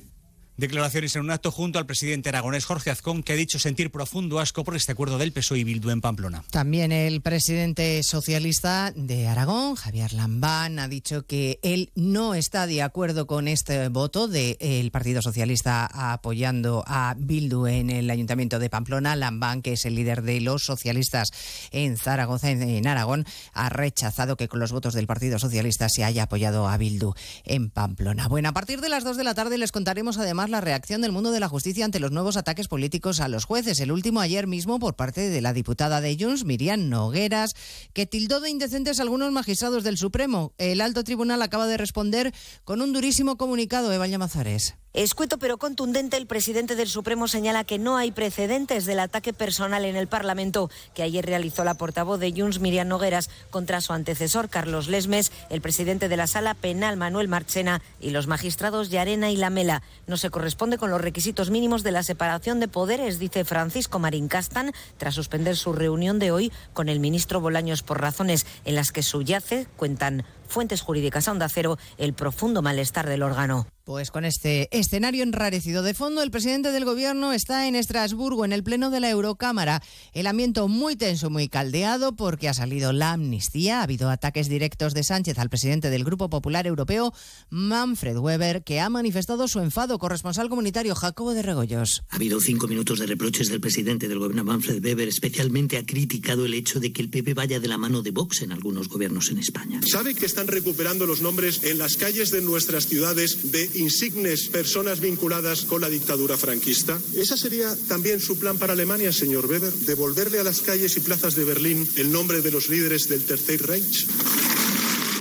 Declaraciones en un acto junto al presidente aragonés Jorge Azcón, que ha dicho sentir profundo asco por este acuerdo del PSOE y Bildu en Pamplona. También el presidente socialista de Aragón, Javier Lambán, ha dicho que él no está de acuerdo con este voto del Partido Socialista apoyando a Bildu en el Ayuntamiento de Pamplona. Lambán, que es el líder de los socialistas en Zaragoza, en Aragón, ha rechazado que con los votos del Partido Socialista se haya apoyado a Bildu en Pamplona. Bueno, a partir de las dos de la tarde les contaremos además la reacción del mundo de la justicia ante los nuevos ataques políticos a los jueces. El último ayer mismo por parte de la diputada de Junts, Miriam Nogueras, que tildó de indecentes a algunos magistrados del Supremo. El alto tribunal acaba de responder con un durísimo comunicado, Eva Llamazares. Escueto pero contundente, el presidente del Supremo señala que no hay precedentes del ataque personal en el Parlamento que ayer realizó la portavoz de Junts, Miriam Nogueras, contra su antecesor, Carlos Lesmes, el presidente de la Sala Penal, Manuel Marchena, y los magistrados Yarena y Lamela. No se corresponde con los requisitos mínimos de la separación de poderes, dice Francisco Marín Castan, tras suspender su reunión de hoy con el ministro Bolaños por razones en las que subyace, cuentan fuentes jurídicas a Onda Cero, el profundo malestar del órgano. Pues con este escenario enrarecido de fondo, el presidente del gobierno está en Estrasburgo, en el pleno de la Eurocámara. El ambiente muy tenso, muy caldeado, porque ha salido la amnistía. Ha habido ataques directos de Sánchez al presidente del Grupo Popular Europeo, Manfred Weber, que ha manifestado su enfado. Corresponsal comunitario Jacobo de Regoyos. Ha habido cinco minutos de reproches del presidente del gobierno, Manfred Weber. Especialmente ha criticado el hecho de que el PP vaya de la mano de Vox en algunos gobiernos en España. ¿Sabe que están recuperando los nombres en las calles de nuestras ciudades de insignes personas vinculadas con la dictadura franquista? ¿Esa sería también su plan para Alemania, señor Weber? ¿Devolverle a las calles y plazas de Berlín el nombre de los líderes del Tercer Reich?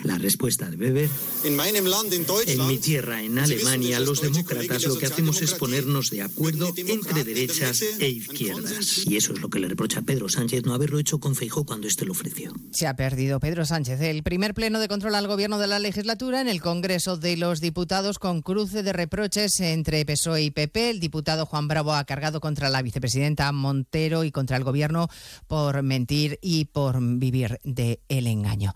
La respuesta de Weber. En mi tierra, en Alemania, los demócratas lo que hacemos es ponernos de acuerdo entre derechas e izquierdas. Y eso es lo que le reprocha a Pedro Sánchez no haberlo hecho con Feijó cuando éste lo ofreció. Se ha perdido Pedro Sánchez el primer pleno de control al gobierno de la legislatura en el Congreso de los Diputados con cruce de reproches entre PSOE y PP. El diputado Juan Bravo ha cargado contra la vicepresidenta Montero y contra el gobierno por mentir y por vivir de el engaño.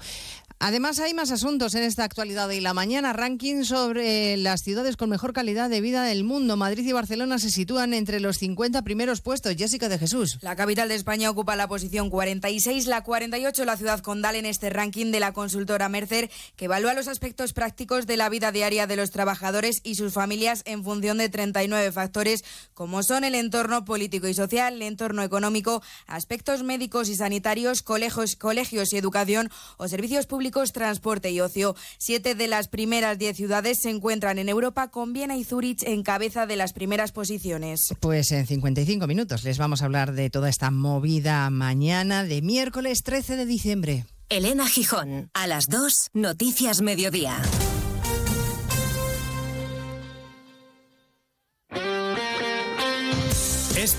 Además, hay más asuntos en esta actualidad de la mañana. Ranking sobre las ciudades con mejor calidad de vida del mundo. Madrid y Barcelona se sitúan entre los 50 primeros puestos. Jessica de Jesús. La capital de España ocupa la posición 46, la 48 la ciudad condal en este ranking de la consultora Mercer, que evalúa los aspectos prácticos de la vida diaria de los trabajadores y sus familias en función de 39 factores, como son el entorno político y social, el entorno económico, aspectos médicos y sanitarios, colegios, colegios y educación o servicios públicos, transporte y ocio. Siete de las primeras diez ciudades se encuentran en Europa, con Viena y Zurich en cabeza de las primeras posiciones. Pues en 55 minutos les vamos a hablar de toda esta movida mañana de miércoles 13 de diciembre. Elena Gijón, a las 2, Noticias Mediodía.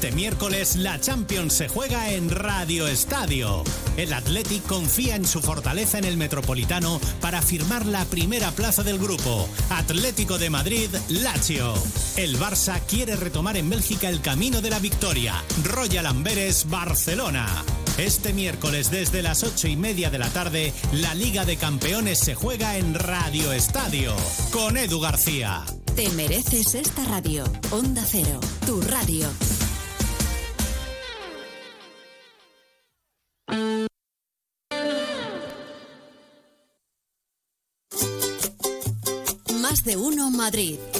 Este miércoles la Champions se juega en Radio Estadio. El Athletic confía en su fortaleza en el Metropolitano para firmar la primera plaza del grupo. Atlético de Madrid, Lazio. El Barça quiere retomar en Bélgica el camino de la victoria. Royal Amberes, Barcelona. Este miércoles desde las ocho y media de la tarde, la Liga de Campeones se juega en Radio Estadio con Edu García. Te mereces esta radio. Onda Cero, tu radio. Más de uno Madrid.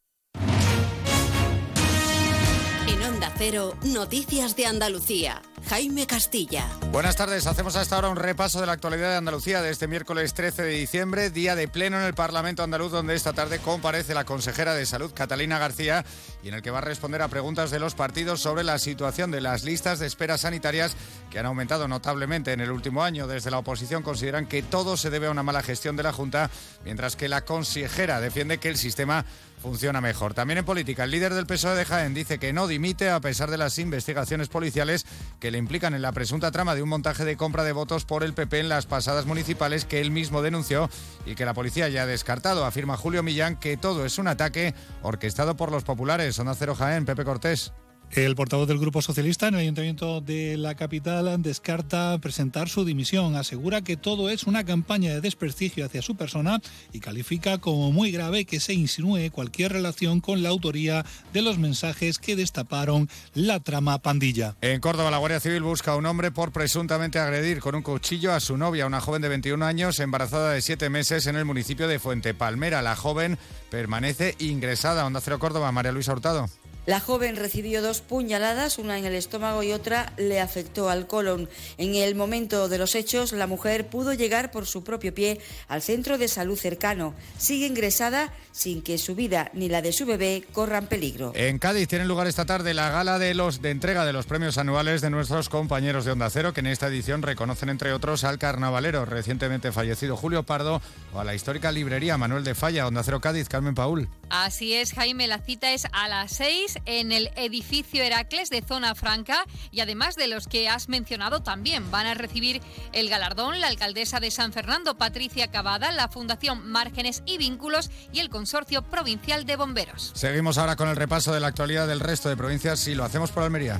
Onda Noticias de Andalucía. Jaime Castilla. Buenas tardes, hacemos hasta ahora un repaso de la actualidad de Andalucía de este miércoles 13 de diciembre, día de pleno en el Parlamento andaluz, donde esta tarde comparece la consejera de Salud, Catalina García, y en el que va a responder a preguntas de los partidos sobre la situación de las listas de espera sanitarias que han aumentado notablemente en el último año. Desde la oposición consideran que todo se debe a una mala gestión de la Junta, mientras que la consejera defiende que el sistema funciona mejor. También en política, el líder del PSOE de Jaén dice que no dimite a pesar de las investigaciones policiales que le implican en la presunta trama de un montaje de compra de votos por el PP en las pasadas municipales que él mismo denunció y que la policía ya ha descartado. Afirma Julio Millán que todo es un ataque orquestado por los populares. Zona Cero Jaén, Pepe Cortés. El portavoz del Grupo Socialista en el Ayuntamiento de la capital descarta presentar su dimisión. Asegura que todo es una campaña de desprestigio hacia su persona y califica como muy grave que se insinúe cualquier relación con la autoría de los mensajes que destaparon la trama pandilla. En Córdoba, la Guardia Civil busca a un hombre por presuntamente agredir con un cuchillo a su novia, una joven de 21 años, embarazada de 7 meses en el municipio de Fuente Palmera. La joven permanece ingresada. Onda Cero Córdoba, María Luisa Hurtado. La joven recibió dos puñaladas, una en el estómago y otra le afectó al colon. En el momento de los hechos, la mujer pudo llegar por su propio pie al centro de salud cercano. Sigue ingresada sin que su vida ni la de su bebé corran peligro. En Cádiz tiene lugar esta tarde la gala de los de entrega de los premios anuales de nuestros compañeros de Onda Cero, que en esta edición reconocen entre otros al carnavalero recientemente fallecido Julio Pardo o a la histórica librería Manuel de Falla, Onda Cero Cádiz, Carmen Paul. Así es, Jaime, la cita es a las seis en el edificio Heracles de Zona Franca y además de los que has mencionado también van a recibir el galardón la alcaldesa de San Fernando, Patricia Cavada, la Fundación Márgenes y Vínculos y el Consorcio Provincial de Bomberos. Seguimos ahora con el repaso de la actualidad del resto de provincias y lo hacemos por Almería.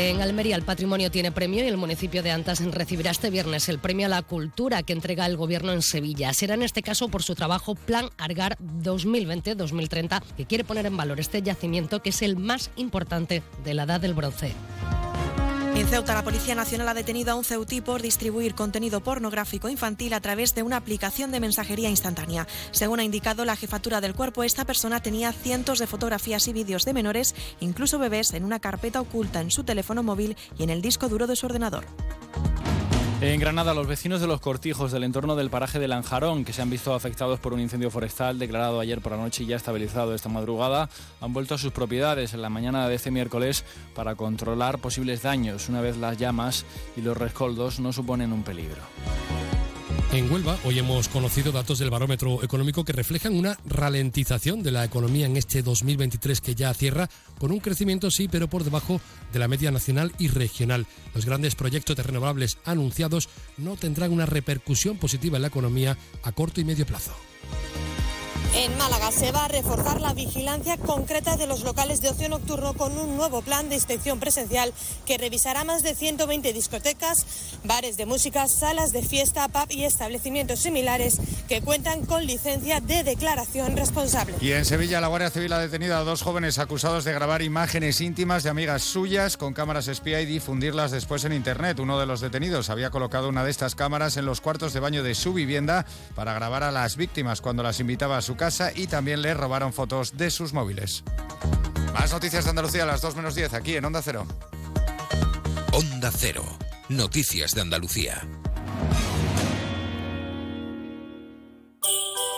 En Almería el patrimonio tiene premio y el municipio de Antas recibirá este viernes el premio a la cultura que entrega el gobierno en Sevilla. Será en este caso por su trabajo Plan Argar 2020-2030 que quiere poner en valor este yacimiento que es el más importante de la edad del bronce. En Ceuta, la Policía Nacional ha detenido a un ceutí por distribuir contenido pornográfico infantil a través de una aplicación de mensajería instantánea. Según ha indicado la jefatura del cuerpo, esta persona tenía cientos de fotografías y vídeos de menores, incluso bebés, en una carpeta oculta en su teléfono móvil y en el disco duro de su ordenador. En Granada, los vecinos de los cortijos del entorno del paraje de Lanjarón, que se han visto afectados por un incendio forestal declarado ayer por la noche y ya estabilizado esta madrugada, han vuelto a sus propiedades en la mañana de este miércoles para controlar posibles daños, una vez las llamas y los rescoldos no suponen un peligro. En Huelva, hoy hemos conocido datos del barómetro económico que reflejan una ralentización de la economía en este 2023 que ya cierra, con un crecimiento sí, pero por debajo de la media nacional y regional. Los grandes proyectos de renovables anunciados no tendrán una repercusión positiva en la economía a corto y medio plazo. En Málaga se va a reforzar la vigilancia concreta de los locales de ocio nocturno con un nuevo plan de inspección presencial que revisará más de 120 discotecas, bares de música, salas de fiesta, pub y establecimientos similares que cuentan con licencia de declaración responsable. Y en Sevilla la Guardia Civil ha detenido a dos jóvenes acusados de grabar imágenes íntimas de amigas suyas con cámaras espía y difundirlas después en Internet. Uno de los detenidos había colocado una de estas cámaras en los cuartos de baño de su vivienda para grabar a las víctimas cuando las invitaba a su casa y también le robaron fotos de sus móviles. Más noticias de Andalucía a las 2 menos 10 aquí en Onda Cero. Onda Cero. Noticias de Andalucía.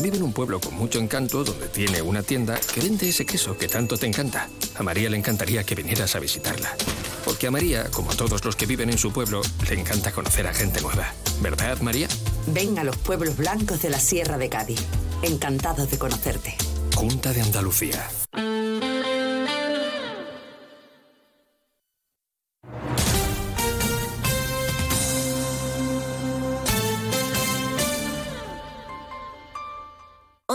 Vive en un pueblo con mucho encanto donde tiene una tienda que vende ese queso que tanto te encanta. A María le encantaría que vinieras a visitarla. Porque a María, como todos los que viven en su pueblo, le encanta conocer a gente nueva. ¿Verdad, María? Ven a los pueblos blancos de la Sierra de Cádiz. Encantados de conocerte. Junta de Andalucía.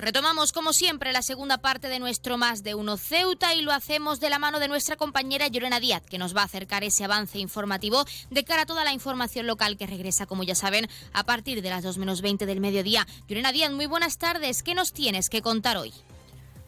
Retomamos como siempre la segunda parte de nuestro Más de Uno Ceuta y lo hacemos de la mano de nuestra compañera Llorena Díaz, que nos va a acercar ese avance informativo de cara a toda la información local que regresa, como ya saben, a partir de las 2 menos 20 del mediodía. Llorena Díaz, muy buenas tardes. ¿Qué nos tienes que contar hoy?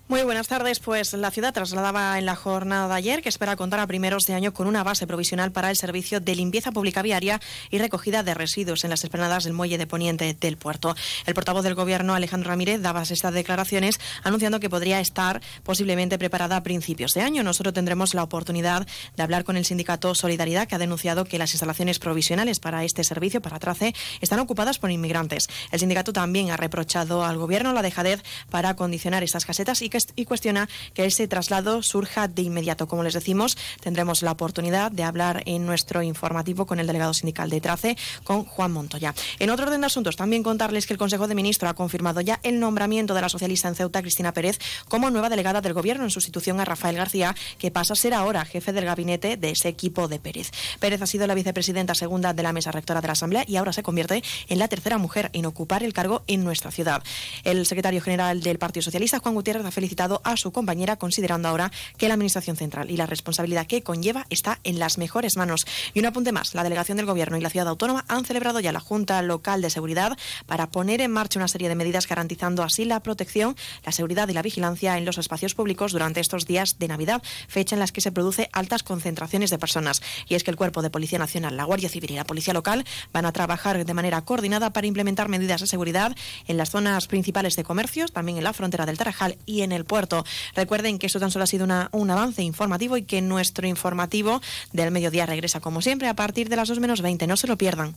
Muy buenas tardes. Pues la ciudad trasladaba en la jornada de ayer que espera contar a primeros de año con una base provisional para el servicio de limpieza pública viaria y recogida de residuos en las esplanadas del muelle de Poniente del puerto. El portavoz del Gobierno, Alejandro Ramírez, daba estas declaraciones anunciando que podría estar posiblemente preparada a principios de año. Nosotros tendremos la oportunidad de hablar con el sindicato Solidaridad, que ha denunciado que las instalaciones provisionales para este servicio, para TRACE, están ocupadas por inmigrantes. El sindicato también ha reprochado al Gobierno la dejadez para acondicionar estas casetas y y cuestiona que ese traslado surja de inmediato. Como les decimos, tendremos la oportunidad de hablar en nuestro informativo con el delegado sindical de Trace, con Juan Montoya. En otro orden de asuntos, también contarles que el Consejo de Ministros ha confirmado ya el nombramiento de la socialista en Ceuta, Cristina Pérez, como nueva delegada del Gobierno en sustitución a Rafael García, que pasa a ser ahora jefe del gabinete de ese equipo de Pérez. Pérez ha sido la vicepresidenta segunda de la mesa rectora de la Asamblea y ahora se convierte en la tercera mujer en ocupar el cargo en nuestra ciudad. El secretario general del Partido Socialista, Juan Gutiérrez, felicitado a su compañera, considerando ahora que la Administración Central y la responsabilidad que conlleva está en las mejores manos. Y un apunte más, la delegación del Gobierno y la ciudad autónoma han celebrado ya la Junta Local de Seguridad para poner en marcha una serie de medidas garantizando así la protección, la seguridad y la vigilancia en los espacios públicos durante estos días de Navidad, fecha en las que se produce altas concentraciones de personas. Y es que el Cuerpo de Policía Nacional, la Guardia Civil y la Policía Local van a trabajar de manera coordinada para implementar medidas de seguridad en las zonas principales de comercios, también en la frontera del Tarajal y en el puerto. Recuerden que esto tan solo ha sido un avance informativo y que nuestro informativo del mediodía regresa como siempre a partir de las 2 menos 20. No se lo pierdan.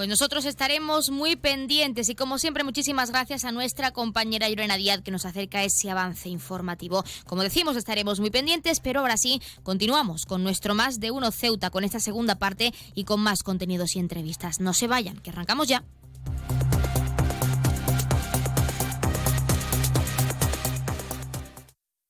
Pues nosotros estaremos muy pendientes y como siempre muchísimas gracias a nuestra compañera Irene Díaz que nos acerca ese avance informativo. Como decimos estaremos muy pendientes, pero ahora sí continuamos con nuestro más de uno Ceuta con esta segunda parte y con más contenidos y entrevistas. No se vayan, que arrancamos ya.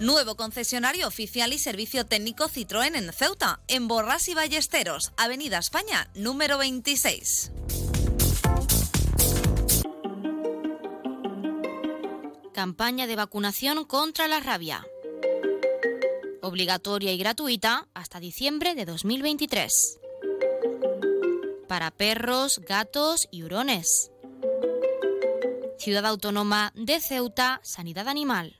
Nuevo concesionario oficial y servicio técnico Citroën en Ceuta, en Borras y Ballesteros, Avenida España, número 26. Campaña de vacunación contra la rabia. Obligatoria y gratuita hasta diciembre de 2023. Para perros, gatos y hurones. Ciudad Autónoma de Ceuta, Sanidad Animal.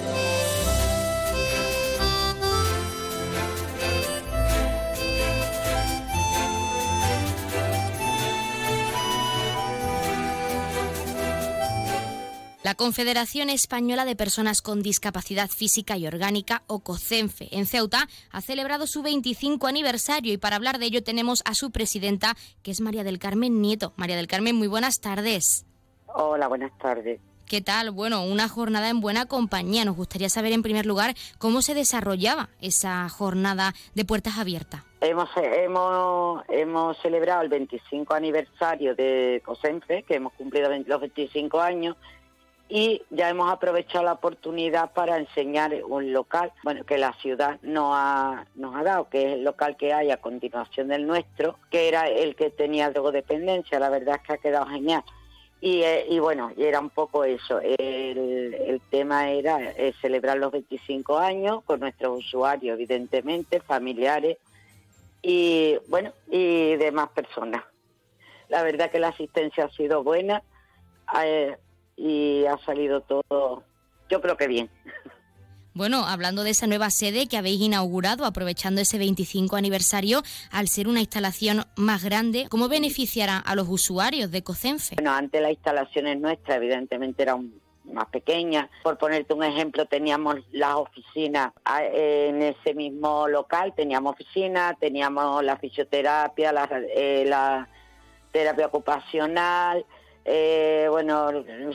La Confederación Española de Personas con Discapacidad Física y Orgánica, o COCENFE, en Ceuta, ha celebrado su 25 aniversario y para hablar de ello tenemos a su presidenta, que es María del Carmen Nieto. María del Carmen, muy buenas tardes. Hola, buenas tardes. ¿Qué tal? Bueno, una jornada en buena compañía. Nos gustaría saber en primer lugar cómo se desarrollaba esa jornada de puertas abiertas. Hemos, hemos, hemos celebrado el 25 aniversario de COSENFE, que hemos cumplido los 25 años, y ya hemos aprovechado la oportunidad para enseñar un local, bueno, que la ciudad nos ha, nos ha dado, que es el local que hay a continuación del nuestro, que era el que tenía drogodependencia, la verdad es que ha quedado genial. Y, eh, y bueno, era un poco eso, el, el tema era eh, celebrar los 25 años con nuestros usuarios, evidentemente, familiares y bueno, y demás personas. La verdad que la asistencia ha sido buena. Eh, y ha salido todo, yo creo que bien. Bueno, hablando de esa nueva sede que habéis inaugurado, aprovechando ese 25 aniversario, al ser una instalación más grande, ¿cómo beneficiará a los usuarios de COCENFE? Bueno, antes las instalaciones nuestras evidentemente eran más pequeñas. Por ponerte un ejemplo, teníamos las oficinas ah, en ese mismo local, teníamos oficinas, teníamos la fisioterapia, la, eh, la terapia ocupacional, eh, bueno,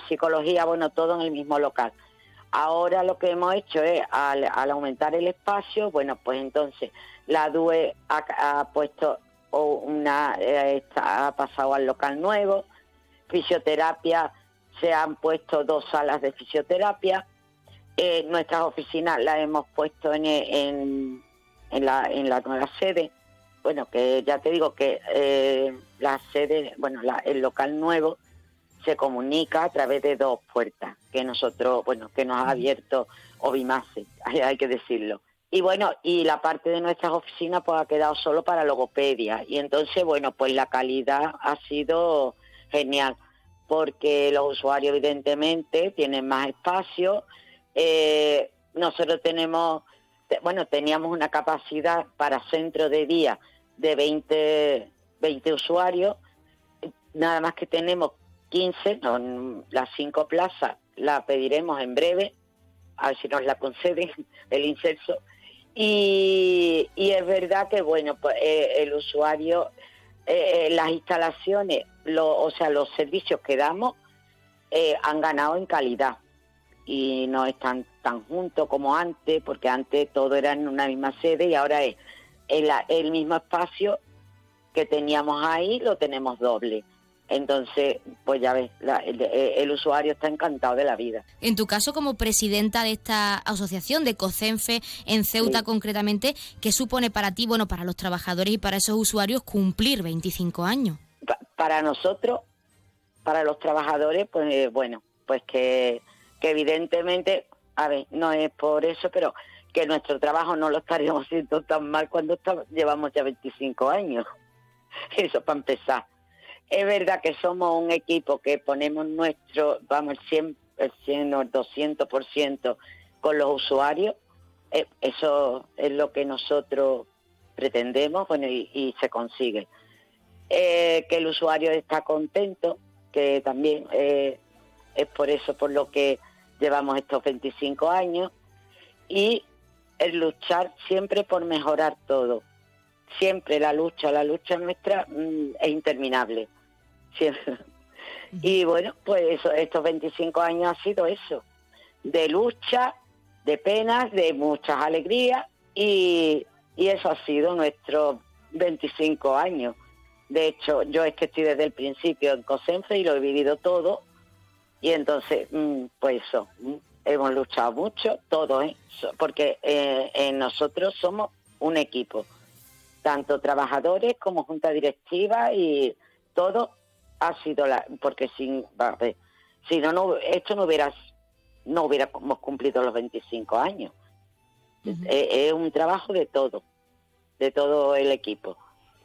psicología, bueno, todo en el mismo local. Ahora lo que hemos hecho es, al, aumentar el espacio, bueno, pues entonces la DUE ha, puesto una, eh, ha pasado al local nuevo, fisioterapia, se han puesto dos salas de fisioterapia, eh, nuestras oficinas las hemos puesto en, en, en, la, en la nueva sede, bueno, que ya te digo que eh, la sede, bueno, el local nuevo se comunica a través de dos puertas que nosotros, bueno, que nos ha abierto Obimase, [LAUGHS] hay que decirlo. Y bueno, y la parte de nuestras oficinas pues ha quedado solo para logopedia. Y entonces, bueno, pues la calidad ha sido genial, porque los usuarios evidentemente tienen más espacio. Eh, nosotros tenemos, bueno, teníamos una capacidad para centro de día de 20, 20 usuarios, nada más que tenemos 15, las cinco plazas la pediremos en breve, a ver si nos la conceden [LAUGHS] el incenso. Y, es verdad que, bueno, pues eh, el usuario, eh, eh, las instalaciones, o sea, los servicios que damos han ganado en calidad y no están tan juntos como antes, porque antes todo era en una misma sede y ahora es el, el mismo espacio que teníamos ahí, lo tenemos doble. Entonces, pues ya ves, el, usuario está encantado de la vida. En tu caso, como presidenta de esta asociación de COCENFE en Ceuta concretamente, ¿qué supone para ti, bueno, para los trabajadores y para esos usuarios cumplir 25 años? para nosotros, para los trabajadores, pues eh, bueno, pues que, que evidentemente, a ver, no es por eso, pero que nuestro trabajo no lo estaríamos [LAUGHS] haciendo tan mal cuando llevamos ya 25 años. [LAUGHS] Eso para empezar. Es verdad que somos un equipo que ponemos nuestro, vamos, el 100, el 100 o el 200% con los usuarios. Eh, eso es lo que nosotros pretendemos bueno, y, se consigue. Eh, que el usuario está contento, que también eh, es por eso por lo que llevamos estos 25 años, y el luchar siempre por mejorar todo. Siempre la lucha, la lucha nuestra mm, es interminable. Y bueno, pues estos 25 años ha sido eso, de lucha, de penas, de muchas alegrías y, y eso ha sido nuestros 25 años. De hecho, yo es que estoy desde el principio en COSENFE y lo he vivido todo. Y entonces, mm, pues eso, mm, hemos luchado mucho, todo, ¿eh? porque eh, nosotros somos un equipo, tanto trabajadores como junta directiva y todo ha sido la, porque sin, si no, no, esto no hubiera, no hubiéramos cumplido los 25 años. es un trabajo de todo, de todo el equipo.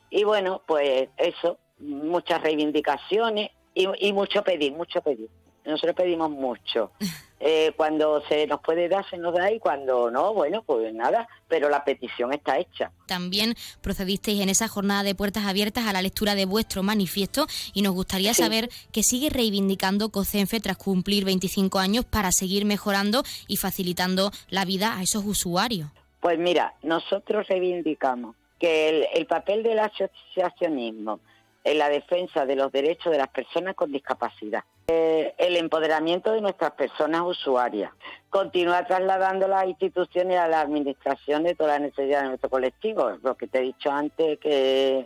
Y bueno, pues eso, muchas reivindicaciones y, y mucho pedir, mucho pedir. Nosotros pedimos mucho. [LAUGHS] Eh, cuando se nos puede dar, se nos da y cuando no, bueno, pues nada, pero la petición está hecha. También procedisteis en esa jornada de puertas abiertas a la lectura de vuestro manifiesto y nos gustaría saber qué sigue reivindicando COCENFE tras cumplir 25 años para seguir mejorando y facilitando la vida a esos usuarios. Pues mira, nosotros reivindicamos que el papel del asociacionismo en la defensa de los derechos de las personas con discapacidad. Eh, el empoderamiento de nuestras personas usuarias. Continúa trasladando las instituciones a la administración de todas las necesidades de nuestro colectivo, lo que te he dicho antes que es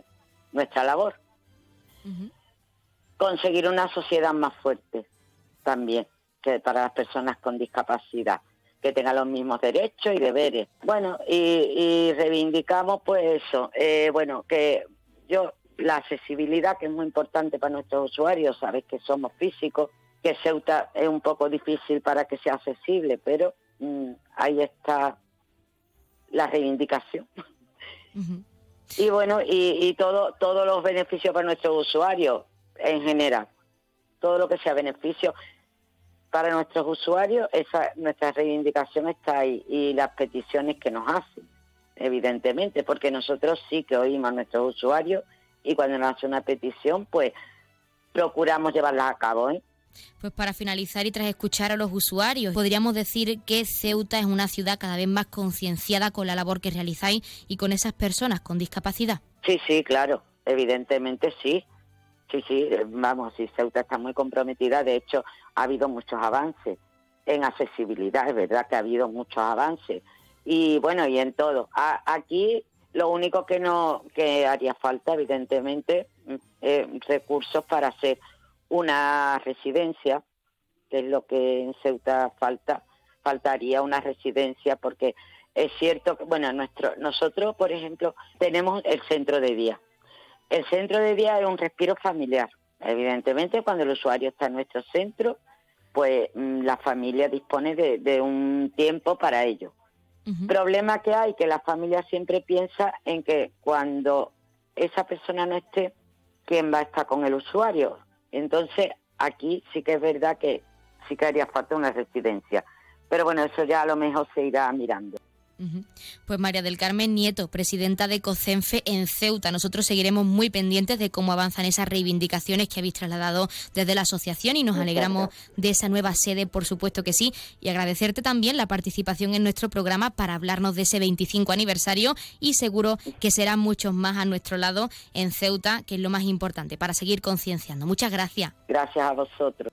nuestra labor. Conseguir una sociedad más fuerte también que para las personas con discapacidad que tengan los mismos derechos y deberes. Bueno, y, reivindicamos pues eso, eh, bueno, que yo la accesibilidad, que es muy importante para nuestros usuarios, sabes que somos físicos, que Ceuta es un poco difícil para que sea accesible, pero mm, ahí está la reivindicación. Y bueno, y, todo, todos los beneficios para nuestros usuarios en general, todo lo que sea beneficio para nuestros usuarios, esa, nuestra reivindicación está ahí y las peticiones que nos hacen, evidentemente, porque nosotros sí que oímos a nuestros usuarios y cuando nos hace una petición, pues procuramos llevarla a cabo. ¿eh? Pues para finalizar y tras escuchar a los usuarios, podríamos decir que Ceuta es una ciudad cada vez más concienciada con la labor que realizáis y con esas personas con discapacidad. Sí, sí, claro, evidentemente sí. Sí, sí, vamos, sí, Ceuta está muy comprometida. De hecho, ha habido muchos avances en accesibilidad, es verdad que ha habido muchos avances. Y bueno, y en todo. aquí lo único que no que haría falta, evidentemente, es recursos para hacer una residencia, que es lo que en Ceuta falta, faltaría una residencia porque es cierto que, bueno, nuestro, nosotros, por ejemplo, tenemos el centro de día. El centro de día es un respiro familiar. Evidentemente, cuando el usuario está en nuestro centro, pues mm, la familia dispone de un tiempo para ello. Problema que hay, que la familia siempre piensa en que cuando esa persona no esté, ¿quién va a estar con el usuario? Entonces, aquí sí que es verdad que sí que haría falta una residencia. Pero bueno, eso ya a lo mejor se irá mirando. Pues María del Carmen Nieto, presidenta de COCENFE en Ceuta. Nosotros seguiremos muy pendientes de cómo avanzan esas reivindicaciones que habéis trasladado desde la asociación y nos alegramos de esa nueva sede, por supuesto que sí, y agradecerte también la participación en nuestro programa para hablarnos de ese 25 aniversario y seguro que serán muchos más a nuestro lado en Ceuta, que es lo más importante para seguir concienciando. Muchas gracias. Gracias a vosotros.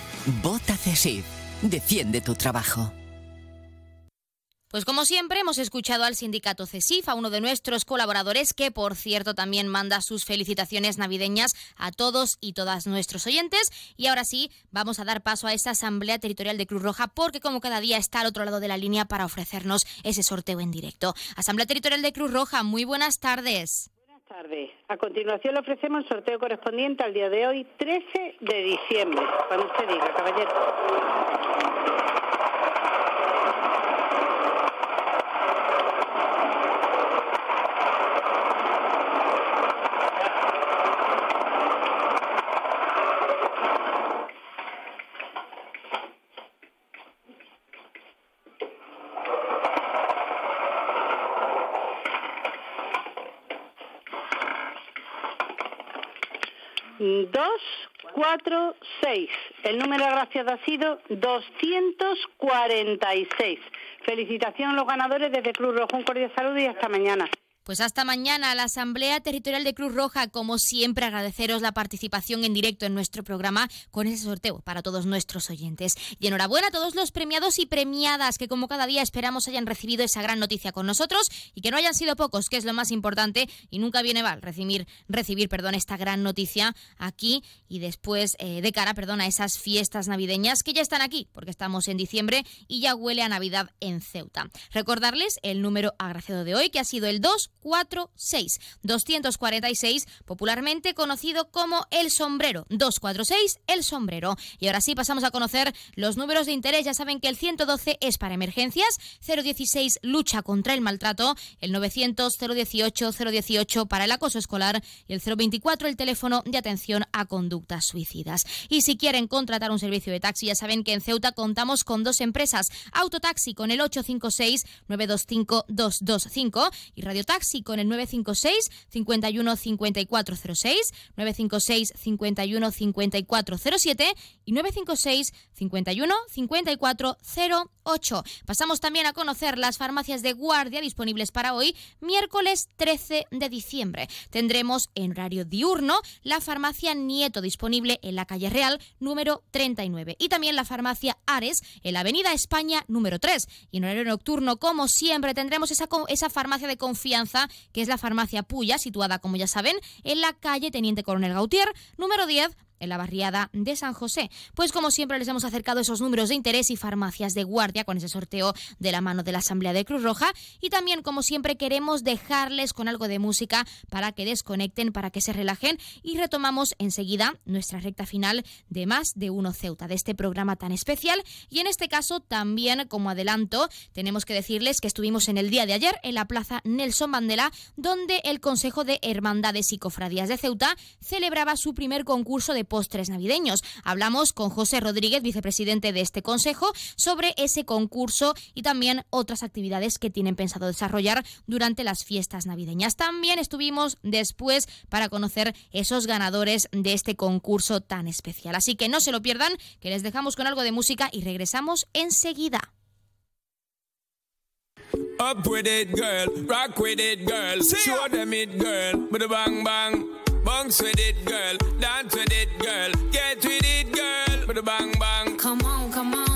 Vota CESIF. Defiende tu trabajo. Pues como siempre hemos escuchado al sindicato CESIF, a uno de nuestros colaboradores que por cierto también manda sus felicitaciones navideñas a todos y todas nuestros oyentes. Y ahora sí, vamos a dar paso a esta Asamblea Territorial de Cruz Roja porque como cada día está al otro lado de la línea para ofrecernos ese sorteo en directo. Asamblea Territorial de Cruz Roja, muy buenas tardes. A continuación le ofrecemos el sorteo correspondiente al día de hoy, 13 de diciembre. Cuando usted diga, caballero. 4, 6. El número de gracias ha sido 246. Felicitación a los ganadores desde Cruz Rojo. Un cordial saludo y hasta mañana. Pues hasta mañana, la Asamblea Territorial de Cruz Roja, como siempre, agradeceros la participación en directo en nuestro programa con ese sorteo para todos nuestros oyentes. Y enhorabuena a todos los premiados y premiadas que, como cada día, esperamos hayan recibido esa gran noticia con nosotros y que no hayan sido pocos, que es lo más importante y nunca viene mal recibir, recibir perdón, esta gran noticia aquí y después eh, de cara perdón, a esas fiestas navideñas que ya están aquí, porque estamos en diciembre y ya huele a Navidad en Ceuta. Recordarles el número agraciado de hoy, que ha sido el 2 246. 246, popularmente conocido como el sombrero. 246, el sombrero. Y ahora sí pasamos a conocer los números de interés. Ya saben que el 112 es para emergencias, 016 lucha contra el maltrato, el 900 018 018 para el acoso escolar y el 024 el teléfono de atención a conductas suicidas. Y si quieren contratar un servicio de taxi, ya saben que en Ceuta contamos con dos empresas, Autotaxi con el 856 925 225 y Radiotaxi Taxi con el 956 51 5406, 956 51 5407 y 956 51 5408. Pasamos también a conocer las farmacias de guardia disponibles para hoy, miércoles 13 de diciembre. Tendremos en horario diurno la farmacia Nieto disponible en la calle Real número 39 y también la farmacia Ares en la avenida España número 3. Y en horario nocturno, como siempre, tendremos esa, esa farmacia de confianza que es la farmacia Puya, situada, como ya saben, en la calle Teniente Coronel Gautier, número 10, en la barriada de San José. Pues como siempre les hemos acercado esos números de interés y farmacias de guardia con ese sorteo de la mano de la Asamblea de Cruz Roja. Y también como siempre queremos dejarles con algo de música para que desconecten, para que se relajen. Y retomamos enseguida nuestra recta final de más de uno Ceuta de este programa tan especial. Y en este caso también como adelanto tenemos que decirles que estuvimos en el día de ayer en la Plaza Nelson Mandela donde el Consejo de Hermandades y Cofradías de Ceuta celebraba su primer concurso de postres navideños. Hablamos con José Rodríguez, vicepresidente de este consejo, sobre ese concurso y también otras actividades que tienen pensado desarrollar durante las fiestas navideñas. También estuvimos después para conocer esos ganadores de este concurso tan especial. Así que no se lo pierdan, que les dejamos con algo de música y regresamos enseguida. Up with it, girl. Rock with it, girl. Show them it, girl. With a bang bang. Bounce with it, girl. Dance with it, girl. Get with it, girl. Bang bang. Come on, come on.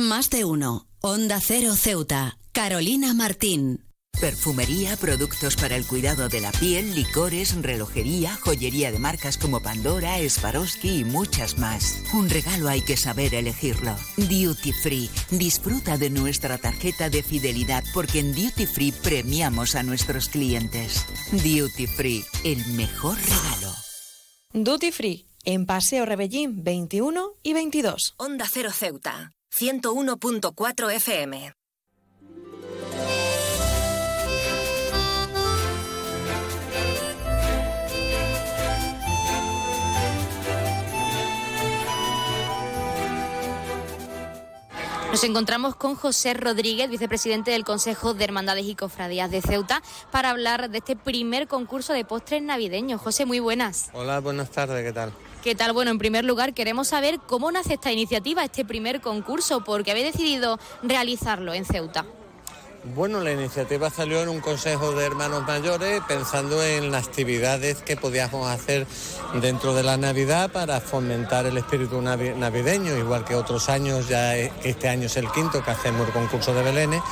Más de uno. Onda Cero Ceuta. Carolina Martín. Perfumería, productos para el cuidado de la piel, licores, relojería, joyería de marcas como Pandora, Swarovski y muchas más. Un regalo hay que saber elegirlo. Duty Free. Disfruta de nuestra tarjeta de fidelidad porque en Duty Free premiamos a nuestros clientes. Duty Free, el mejor regalo. Duty Free, en Paseo Rebellín 21 y 22. Onda Cero Ceuta, 101.4 FM. Nos encontramos con José Rodríguez, vicepresidente del Consejo de Hermandades y Cofradías de Ceuta, para hablar de este primer concurso de postres navideños. José, muy buenas. Hola, buenas tardes, ¿qué tal? ¿Qué tal? Bueno, en primer lugar queremos saber cómo nace esta iniciativa, este primer concurso, porque habéis decidido realizarlo en Ceuta. Bueno, la iniciativa salió en un consejo de hermanos mayores pensando en las actividades que podíamos hacer dentro de la Navidad para fomentar el espíritu navi- navideño, igual que otros años, ya e- este año es el quinto que hacemos el concurso de Belénes,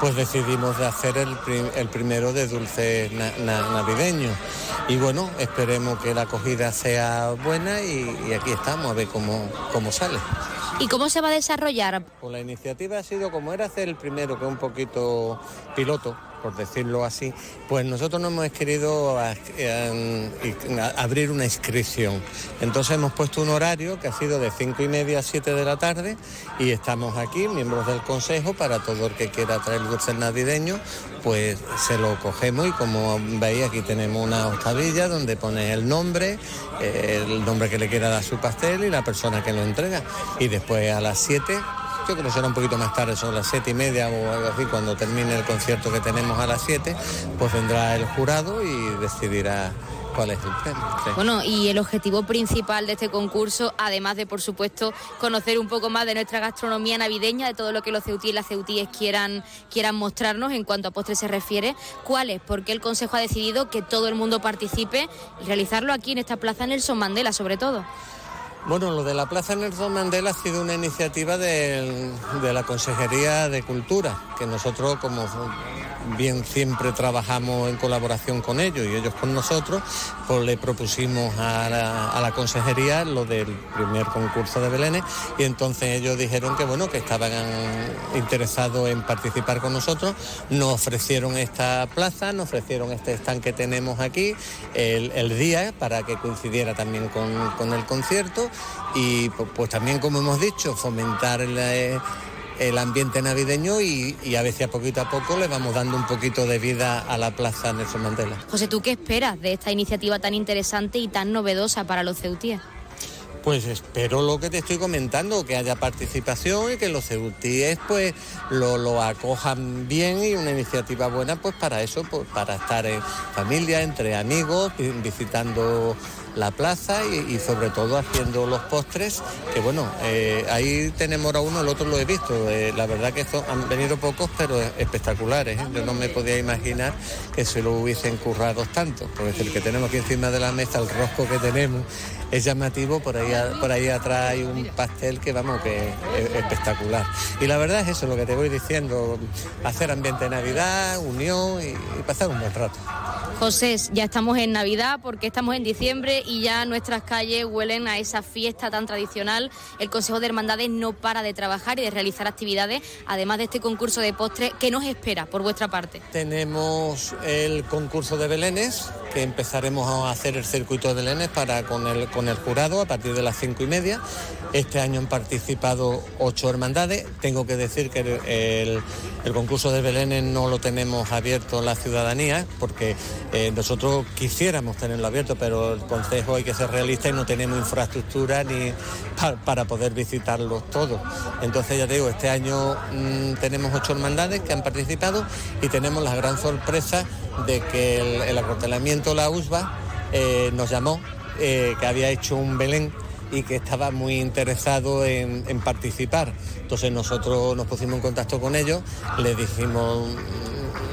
pues decidimos de hacer el, pri- el primero de dulces na- na- navideños. Y bueno, esperemos que la acogida sea buena y, y aquí estamos a ver cómo, cómo sale. ¿Y cómo se va a desarrollar? Pues la iniciativa ha sido como era hacer el primero, que es un poquito piloto, por decirlo así, pues nosotros no hemos querido eh, a- abrir una inscripción. Entonces hemos puesto un horario que ha sido de cinco y media a 7 de la tarde y estamos aquí, miembros del consejo, para todo el que quiera traer dulces navideños, pues se lo cogemos y como veis aquí tenemos una octavilla donde pone el nombre, el nombre que le quiera dar su pastel y la persona que lo entrega. Y después a las 7 creo que será un poquito más tarde, son las siete y media o algo así, cuando termine el concierto que tenemos a las 7, pues vendrá el jurado y decidirá cuál es el premio. Bueno, y el objetivo principal de este concurso, además de, por supuesto, conocer un poco más de nuestra gastronomía navideña, de todo lo que los ceutíes y las ceutíes quieran, quieran mostrarnos en cuanto a postres se refiere, ¿cuál es? Porque el Consejo ha decidido que todo el mundo participe y realizarlo aquí en esta plaza Nelson Mandela, sobre todo. Bueno, lo de la Plaza Nelson Mandela ha sido una iniciativa de la Consejería de Cultura, que nosotros, como bien siempre trabajamos en colaboración con ellos y ellos con nosotros, pues le propusimos a la, Consejería lo del primer concurso de Belénes y entonces ellos dijeron que bueno, que estaban interesados en participar con nosotros, nos ofrecieron esta plaza, nos ofrecieron este stand que tenemos aquí, el, día para que coincidiera también con el concierto y pues, también como hemos dicho, fomentar el, eh, el ambiente navideño y, y a veces a poquito a poco le vamos dando un poquito de vida a la plaza Nelson Mandela. José, ¿tú qué esperas de esta iniciativa tan interesante y tan novedosa para los ceutíes? Pues espero lo que te estoy comentando, que haya participación y que los ceutíes pues lo, lo acojan bien y una iniciativa buena pues para eso, pues para estar en familia, entre amigos, vi- visitando la plaza y, sobre todo haciendo los postres, que bueno, eh, ahí tenemos ahora uno, el otro lo he visto, eh, la verdad que estos han venido pocos pero espectaculares, ¿eh? yo no me podía imaginar que se lo hubiesen currado tanto, porque el que tenemos aquí encima de la mesa, el rosco que tenemos, es llamativo, por ahí, por ahí atrás hay un pastel que vamos, que es espectacular. Y la verdad es eso, lo que te voy diciendo, hacer ambiente de Navidad, unión y, y pasar un buen rato. José, ya estamos en Navidad porque estamos en diciembre y ya nuestras calles huelen a esa fiesta tan tradicional. El Consejo de Hermandades no para de trabajar y de realizar actividades, además de este concurso de postres. ¿Qué nos espera por vuestra parte? Tenemos el concurso de Belénes, que empezaremos a hacer el circuito de Belénes para con el, con el jurado a partir de las cinco y media. Este año han participado ocho hermandades. Tengo que decir que el, el- concurso de Belénes no lo tenemos abierto la ciudadanía, porque eh, nosotros quisiéramos tenerlo abierto, pero el Consejo hay que ser realista y no tenemos infraestructura ni pa- para poder visitarlos todos. Entonces ya digo, este año mm, tenemos ocho hermandades que han participado y tenemos la gran sorpresa de que el, el acortelamiento La USBA eh, nos llamó, eh, que había hecho un Belén y que estaba muy interesado en, participar. Entonces nosotros nos pusimos en contacto con ellos, le dijimos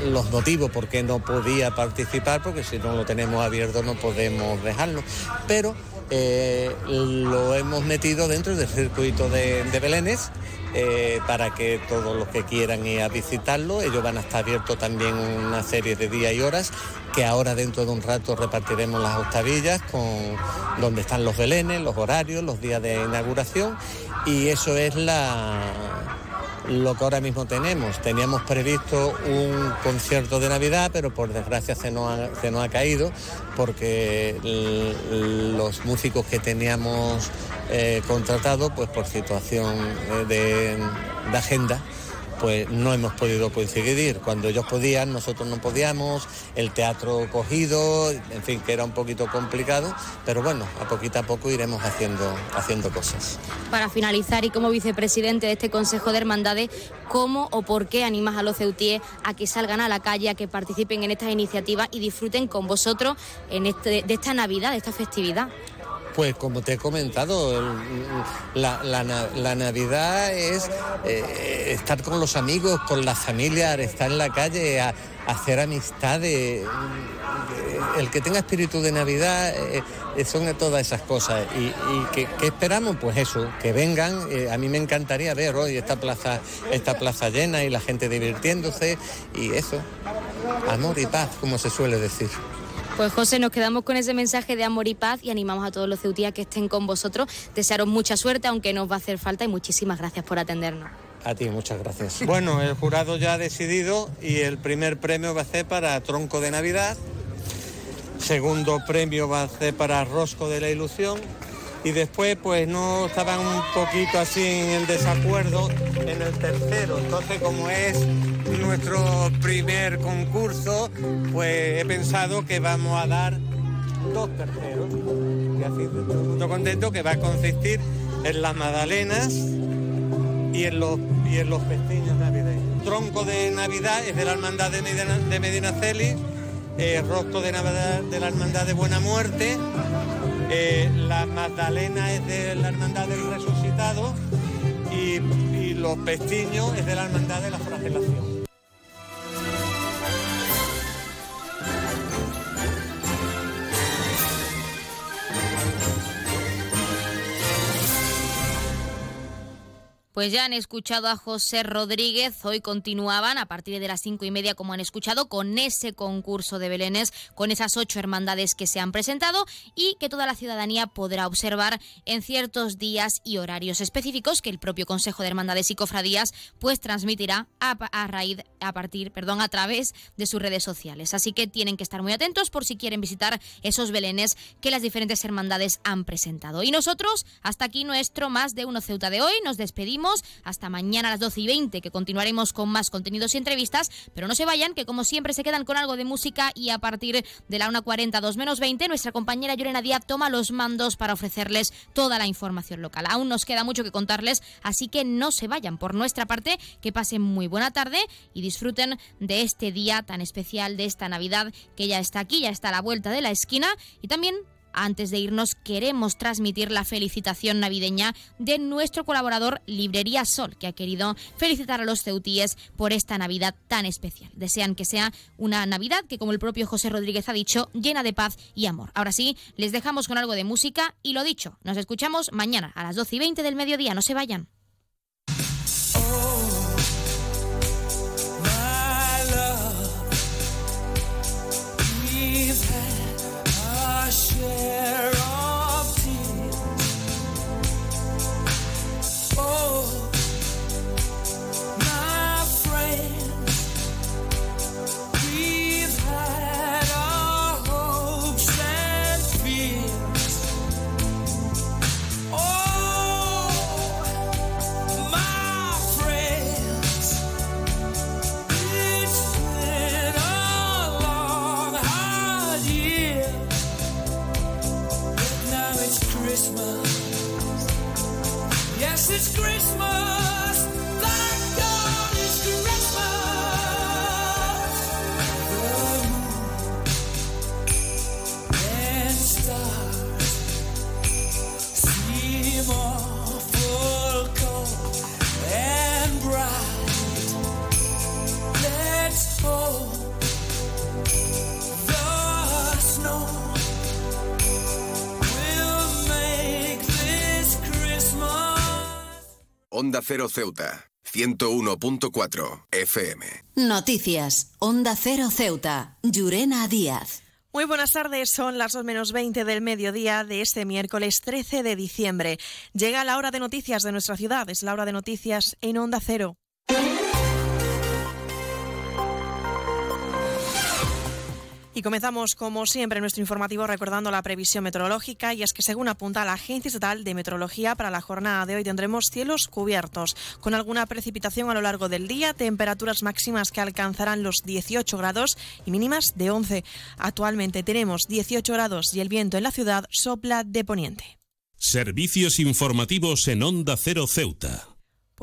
los motivos por qué no podía participar, porque si no lo tenemos abierto no podemos dejarlo. Pero eh, lo hemos metido dentro del circuito de, de Belénes eh, para que todos los que quieran ir a visitarlo, ellos van a estar abiertos también una serie de días y horas, que ahora dentro de un rato repartiremos las octavillas con donde están los belenes, los horarios, los días de inauguración y eso es la lo que ahora mismo tenemos. Teníamos previsto un concierto de Navidad, pero por desgracia se nos ha, se nos ha caído porque los músicos que teníamos eh, contratados, pues por situación eh, de agenda, pues no hemos podido coincidir. Cuando ellos podían, nosotros no podíamos, el teatro cogido, en fin, que era un poquito complicado, pero bueno, a poquito a poco iremos haciendo, haciendo cosas. Para finalizar, y como vicepresidente de este Consejo de Hermandades, ¿cómo o por qué animas a los ceutíes a que salgan a la calle, a que participen en estas iniciativas y disfruten con vosotros este, de esta Navidad, de esta festividad? Pues como te he comentado, la, la na- la Navidad es eh, estar con los amigos, con la familia, estar en la calle, hacer amistades. Eh, El que tenga espíritu de Navidad eh, son todas esas cosas. ¿Y, qué, esperamos? Pues eso, que vengan. A mí me encantaría ver hoy esta plaza, esta plaza llena y la gente divirtiéndose y eso. Amor y paz, como se suele decir. Pues José, nos quedamos con ese mensaje de amor y paz y animamos a todos los ceutíes a que estén con vosotros. Desearos mucha suerte, aunque nos va a hacer falta, y muchísimas gracias por atendernos. A ti, muchas gracias. [LAUGHS] Bueno, el jurado ya ha decidido y el primer premio va a ser para Tronco de Navidad, segundo premio va a ser para Rosco de la Ilusión y después pues no estaban un poquito así en desacuerdo en el tercero. Entonces como es nuestro primer concurso, pues he pensado que vamos a dar dos terceros. Y así estoy contento que va a consistir en las magdalenas y en los, y en los festejos navideños. Tronco de Navidad es de la Hermandad de Medina, de Medinaceli, eh, Rostro de Navidad de la Hermandad de Buena Muerte, eh, la Magdalena es de la Hermandad del Resucitado y, los pestiños es de la Hermandad de la Flagelación. Pues ya han escuchado a José Rodríguez, hoy continuaban a partir de las cinco y media, como han escuchado, con ese concurso de Belénes, con esas ocho hermandades que se han presentado y que toda la ciudadanía podrá observar en ciertos días y horarios específicos que el propio Consejo de Hermandades y Cofradías pues transmitirá a, a raíz, a partir, perdón, a través de sus redes sociales. Así que tienen que estar muy atentos por si quieren visitar esos Belénes que las diferentes hermandades han presentado. Y nosotros, hasta aquí nuestro Más de Uno Ceuta de hoy, nos despedimos hasta mañana a las 12 y 20, que continuaremos con más contenidos y entrevistas, pero no se vayan, que como siempre se quedan con algo de música y a partir de la 1.40, 2 menos 20, nuestra compañera Llorena Díaz toma los mandos para ofrecerles toda la información local. Aún nos queda mucho que contarles, así que no se vayan. Por nuestra parte, que pasen muy buena tarde y disfruten de este día tan especial, de esta Navidad que ya está aquí, ya está a la vuelta de la esquina y también antes de irnos, queremos transmitir la felicitación navideña de nuestro colaborador Librería Sol, que ha querido felicitar a los ceutíes por esta Navidad tan especial. Desean que sea una Navidad que, como el propio José Rodríguez ha dicho, llena de paz y amor. Ahora sí, les dejamos con algo de música y lo dicho, nos escuchamos mañana a las 12 y 20 del mediodía. No se vayan. Onda Cero Ceuta, 101.4 FM. Noticias. Onda Cero Ceuta. Llurena Díaz. Muy buenas tardes, son las 2 menos 20 del mediodía de este miércoles 13 de diciembre. Llega la hora de noticias de nuestra ciudad, es la hora de noticias en Onda Cero. Y comenzamos, como siempre, nuestro informativo recordando la previsión meteorológica y es que según apunta la Agencia Estatal de Meteorología, para la jornada de hoy tendremos cielos cubiertos, con alguna precipitación a lo largo del día, temperaturas máximas que alcanzarán los 18 grados y mínimas de 11. Actualmente tenemos 18 grados y el viento en la ciudad sopla de poniente. Servicios informativos en Onda Cero Ceuta.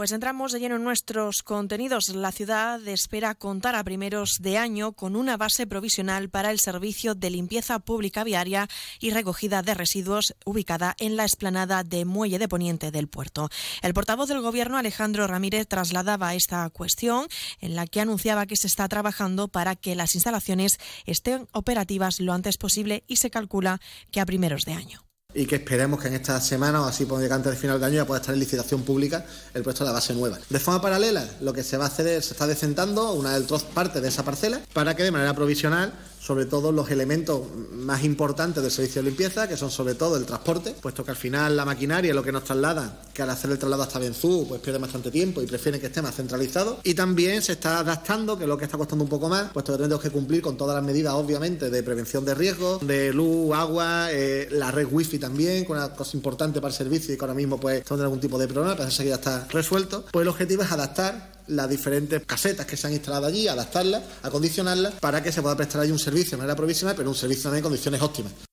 Pues entramos de lleno en nuestros contenidos. La ciudad espera contar a primeros de año con una base provisional para el servicio de limpieza pública viaria y recogida de residuos ubicada en la explanada de Muelle de Poniente del puerto. El portavoz del Gobierno, Alejandro Ramírez, trasladaba esta cuestión en la que anunciaba que se está trabajando para que las instalaciones estén operativas lo antes posible y se calcula que a primeros de año y que esperemos que en esta semana o así por antes del final de año ya pueda estar en licitación pública el puesto de la base nueva. De forma paralela, lo que se va a hacer es, se está decentando una del troz parte de esa parcela para que de manera provisional sobre todo los elementos más importantes del servicio de limpieza, que son sobre todo el transporte, puesto que al final la maquinaria lo que nos traslada, que al hacer el traslado hasta Benzú, pues pierde bastante tiempo y prefieren que esté más centralizado. Y también se está adaptando, que es lo que está costando un poco más, puesto que tenemos que cumplir con todas las medidas, obviamente, de prevención de riesgos, de luz, agua, eh, la red wifi también, con una cosa importante para el servicio y que ahora mismo pues teniendo algún tipo de problema, pero eso ya está resuelto. Pues el objetivo es adaptar las diferentes casetas que se han instalado allí, adaptarlas, acondicionarlas para que se pueda prestar allí un servicio de manera provisional, pero un servicio también en condiciones óptimas.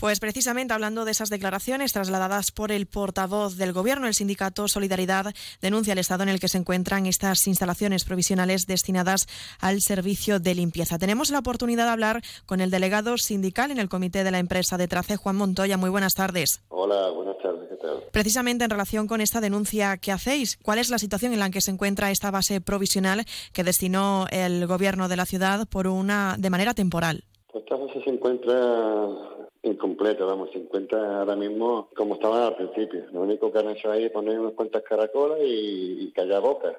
Pues precisamente hablando de esas declaraciones trasladadas por el portavoz del Gobierno, el sindicato Solidaridad denuncia el estado en el que se encuentran estas instalaciones provisionales destinadas al servicio de limpieza. Tenemos la oportunidad de hablar con el delegado sindical en el comité de la empresa de Trace, Juan Montoya. Muy buenas tardes. Hola, buenas tardes. ¿Qué tal? Precisamente en relación con esta denuncia que hacéis, ¿cuál es la situación en la que se encuentra esta base provisional que destinó el Gobierno de la ciudad por una de manera temporal? Pues esta base se encuentra incompleto, vamos, se encuentra ahora mismo como estaban al principio. Lo único que han hecho ahí es poner unas cuantas caracolas y, y callar bocas.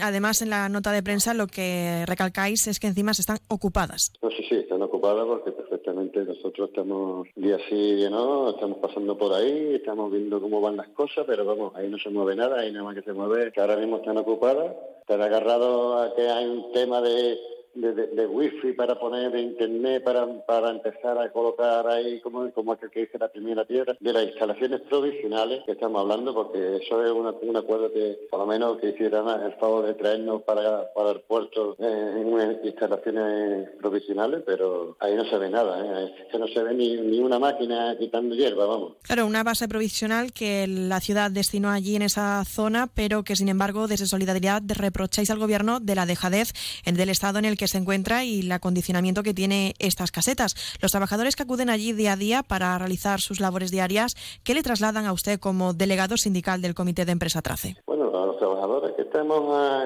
Además, en la nota de prensa lo que recalcáis es que encima se están ocupadas. No, sí, sí, están ocupadas porque perfectamente nosotros estamos día sí, día no, estamos pasando por ahí, estamos viendo cómo van las cosas, pero vamos, ahí no se mueve nada, ahí nada más que se mueve, que ahora mismo están ocupadas, están agarrados a que hay un tema de de, de, de, wifi para poner de internet para, para empezar a colocar ahí como, como es que dice la primera piedra de las instalaciones provisionales que estamos hablando porque eso es una, un acuerdo que por lo menos que hicieran el favor de traernos para, para el puerto eh, instalaciones provisionales pero ahí no se ve nada ¿eh? es que no se ve ni, ni una máquina quitando hierba vamos claro una base provisional que la ciudad destinó allí en esa zona pero que sin embargo desde Solidaridad reprocháis al gobierno de la dejadez del estado en el que se encuentra y el acondicionamiento que tiene estas casetas. Los trabajadores que acuden allí día a día para realizar sus labores diarias, ¿qué le trasladan a usted como delegado sindical del Comité de Empresa Trace? Bueno, a los trabajadores que estamos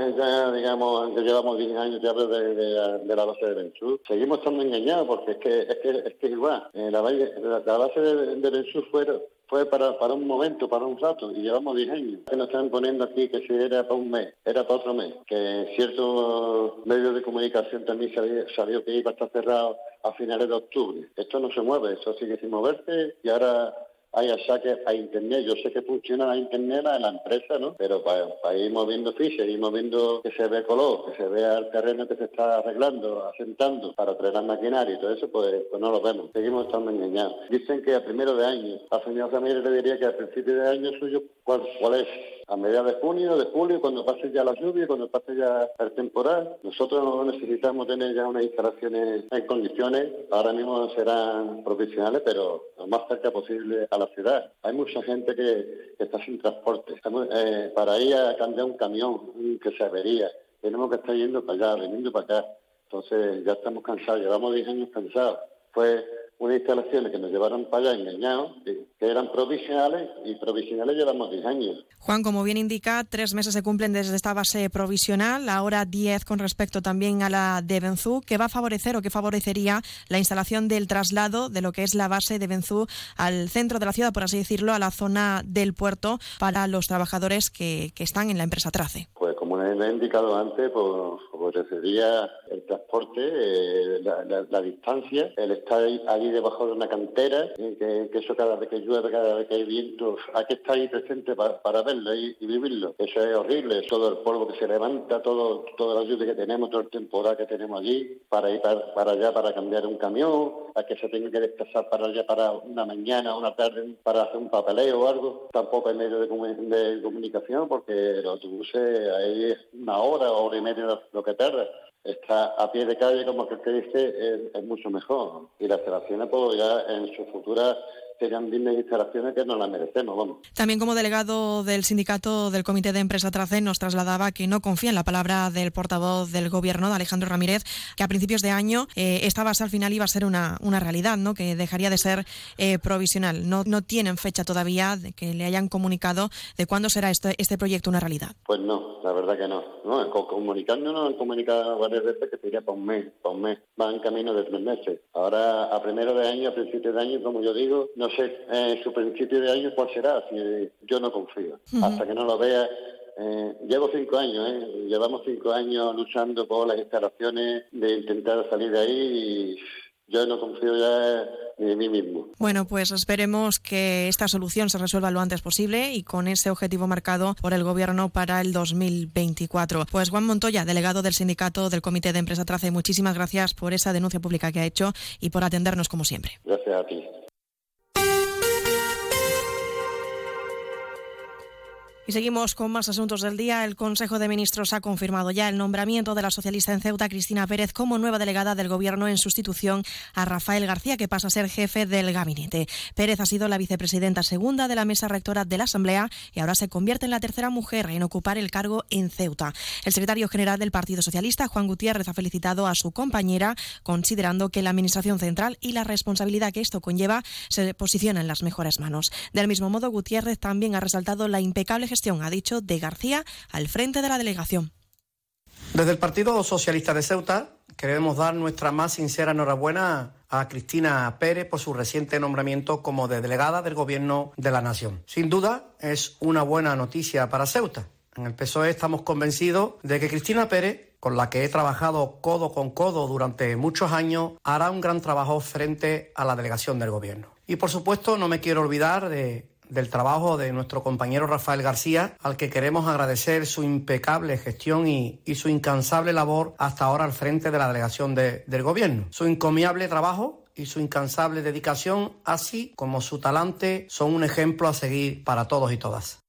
eh, ya, digamos, que llevamos 10 años ya de, de, de la base de Bensur, seguimos estando engañados porque es que es, que, es, que igual. Eh, la, la, la, base de, de Bensur fue fue para, para un momento, para un rato, y llevamos 10 años. Que nos están poniendo aquí que si era para un mes, era para otro mes. Que ciertos medios de comunicación también salió, salió que iba a estar cerrado a finales de octubre. Esto no se mueve, eso sigue sin moverse, y ahora hay saques a Internet. Yo sé que funciona la Internet en la empresa, ¿no? Pero para, ir moviendo fichas, ir moviendo que se ve color, que se vea el terreno que se está arreglando, asentando para traer la maquinaria y todo eso, pues, pues no lo vemos. Seguimos estando engañados. Dicen que a primero de año, al señor Ramírez le diría que a principio de año suyo, ¿cuál, cuál es? a mediados de junio, de julio, cuando pase ya la lluvia, cuando pase ya el temporal. Nosotros necesitamos tener ya unas instalaciones en condiciones, ahora mismo serán profesionales, pero lo más cerca posible a la ciudad. Hay mucha gente que, está sin transporte. Eh, para ir a cambiar un camión que se avería, tenemos que estar yendo para allá, veniendo para acá. Entonces ya estamos cansados, llevamos 10 años cansados. Fue unas instalaciones que nos llevaron para allá engañados, que, eran provisionales y provisionales llevamos 10 años. Juan, como bien indica, tres meses se cumplen desde esta base provisional, ahora 10 con respecto también a la de Benzú, que va a favorecer o que favorecería la instalación del traslado de lo que es la base de Benzú al centro de la ciudad, por así decirlo, a la zona del puerto para los trabajadores que, que están en la empresa Trace. Pues como he indicado antes, pues favorecería el transporte, eh, la, la- la distancia, el estar ahí debajo de una cantera, que, eso cada vez que llueve, cada vez que hay viento, hay que estar ahí presente pa- para verlo y, vivirlo. Eso es horrible, todo el polvo que se levanta, todo, toda la lluvia que tenemos, toda la temporada que tenemos allí, para ir para, para allá para cambiar un camión, a que se tenga que desplazar para allá para una mañana, una tarde, para hacer un papeleo o algo. Tampoco hay medio de, de comunicación porque los autobuses ahí es una hora, hora y media lo que tarda. Está a pie de calle, como que el que dice, es, mucho mejor. Y las instalaciones, pues ya en su futura serían dignas instalaciones que nos las merecemos, vamos. También como delegado del sindicato del Comité de Empresa Trace nos trasladaba que no confía en la palabra del portavoz del Gobierno, de Alejandro Ramírez, que a principios de año eh, esta base al final iba a ser una, una realidad, ¿no? que dejaría de ser eh, provisional. No, no tienen fecha todavía de que le hayan comunicado de cuándo será este, este proyecto una realidad. Pues no, la verdad que no. no co- comunicando nos han comunicado varias veces que sería para un mes, para un mes. Va en camino de tres meses. Ahora, a primero de año, a principio de año, como yo digo, no sé eh, su principio de año cuál será. Si, yo no confío. Ujú. Hasta que no lo vea. eh, llevo cinco años, ¿eh? llevamos cinco años luchando por las instalaciones de intentar salir de ahí y yo no confío ya ni en mí mismo. Bueno, pues esperemos que esta solución se resuelva lo antes posible y con ese objetivo marcado por el Gobierno para el 2024. Pues Juan Montoya, delegado del sindicato del Comité de Empresa Trace, muchísimas gracias por esa denuncia pública que ha hecho y por atendernos como siempre. Gracias a ti. Y seguimos con más asuntos del día. El Consejo de Ministros ha confirmado ya el nombramiento de la socialista en Ceuta, Cristina Pérez, como nueva delegada del Gobierno en sustitución a Rafael García, que pasa a ser jefe del gabinete. Pérez ha sido la vicepresidenta segunda de la mesa rectora de la Asamblea y ahora se convierte en la tercera mujer en ocupar el cargo en Ceuta. El secretario general del Partido Socialista, Juan Gutiérrez, ha felicitado a su compañera, considerando que la Administración Central y la responsabilidad que esto conlleva se posiciona en las mejores manos. Del mismo modo, Gutiérrez también ha resaltado la impecable gestión, ha dicho, de García al frente de la delegación. Desde el Partido Socialista de Ceuta queremos dar nuestra más sincera enhorabuena a Cristina Pérez por su reciente nombramiento como de delegada del Gobierno de la Nación. Sin duda es una buena noticia para Ceuta. En el PSOE estamos convencidos de que Cristina Pérez, con la que he trabajado codo con codo durante muchos años, hará un gran trabajo frente a la delegación del Gobierno. Y por supuesto no me quiero olvidar de del trabajo de nuestro compañero Rafael García, al que queremos agradecer su impecable gestión y, su incansable labor hasta ahora al frente de la delegación de- del Gobierno. Su encomiable trabajo y su incansable dedicación, así como su talante, son un ejemplo a seguir para todos y todas.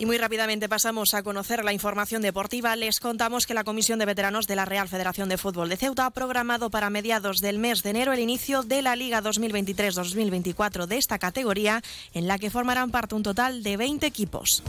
Y muy rápidamente pasamos a conocer la información deportiva. Les contamos que la Comisión de Veteranos de la Real Federación de Fútbol de Ceuta ha programado para mediados del mes de enero el inicio de la Liga 2023-2024 de esta categoría, en la que formarán parte un total de 20 equipos.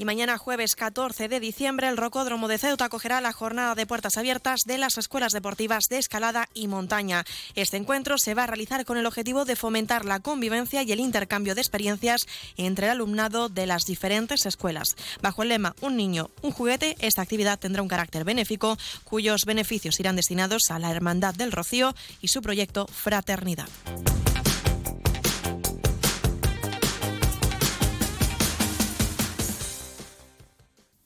Y mañana jueves 14 de diciembre el Rocódromo de Ceuta acogerá la jornada de puertas abiertas de las escuelas deportivas de escalada y montaña. Este encuentro se va a realizar con el objetivo de fomentar la convivencia y el intercambio de experiencias entre el alumnado de las diferentes escuelas. Bajo el lema Un niño, un juguete, esta actividad tendrá un carácter benéfico cuyos beneficios irán destinados a la Hermandad del Rocío y su proyecto Fraternidad.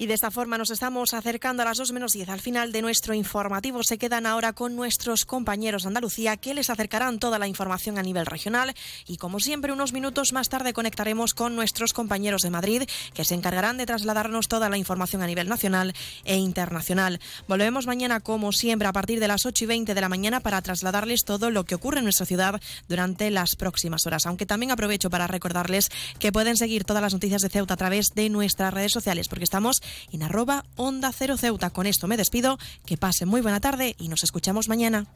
Y de esta forma nos estamos acercando a las 2 menos 10 al final de nuestro informativo. Se quedan ahora con nuestros compañeros de Andalucía que les acercarán toda la información a nivel regional. Y como siempre, unos minutos más tarde conectaremos con nuestros compañeros de Madrid que se encargarán de trasladarnos toda la información a nivel nacional e internacional. Volvemos mañana, como siempre, a partir de las 8 y 20 de la mañana para trasladarles todo lo que ocurre en nuestra ciudad durante las próximas horas. Aunque también aprovecho para recordarles que pueden seguir todas las noticias de Ceuta a través de nuestras redes sociales, porque estamos en arroba Onda Cero Ceuta. Con esto me despido, que pasen muy buena tarde y nos escuchamos mañana.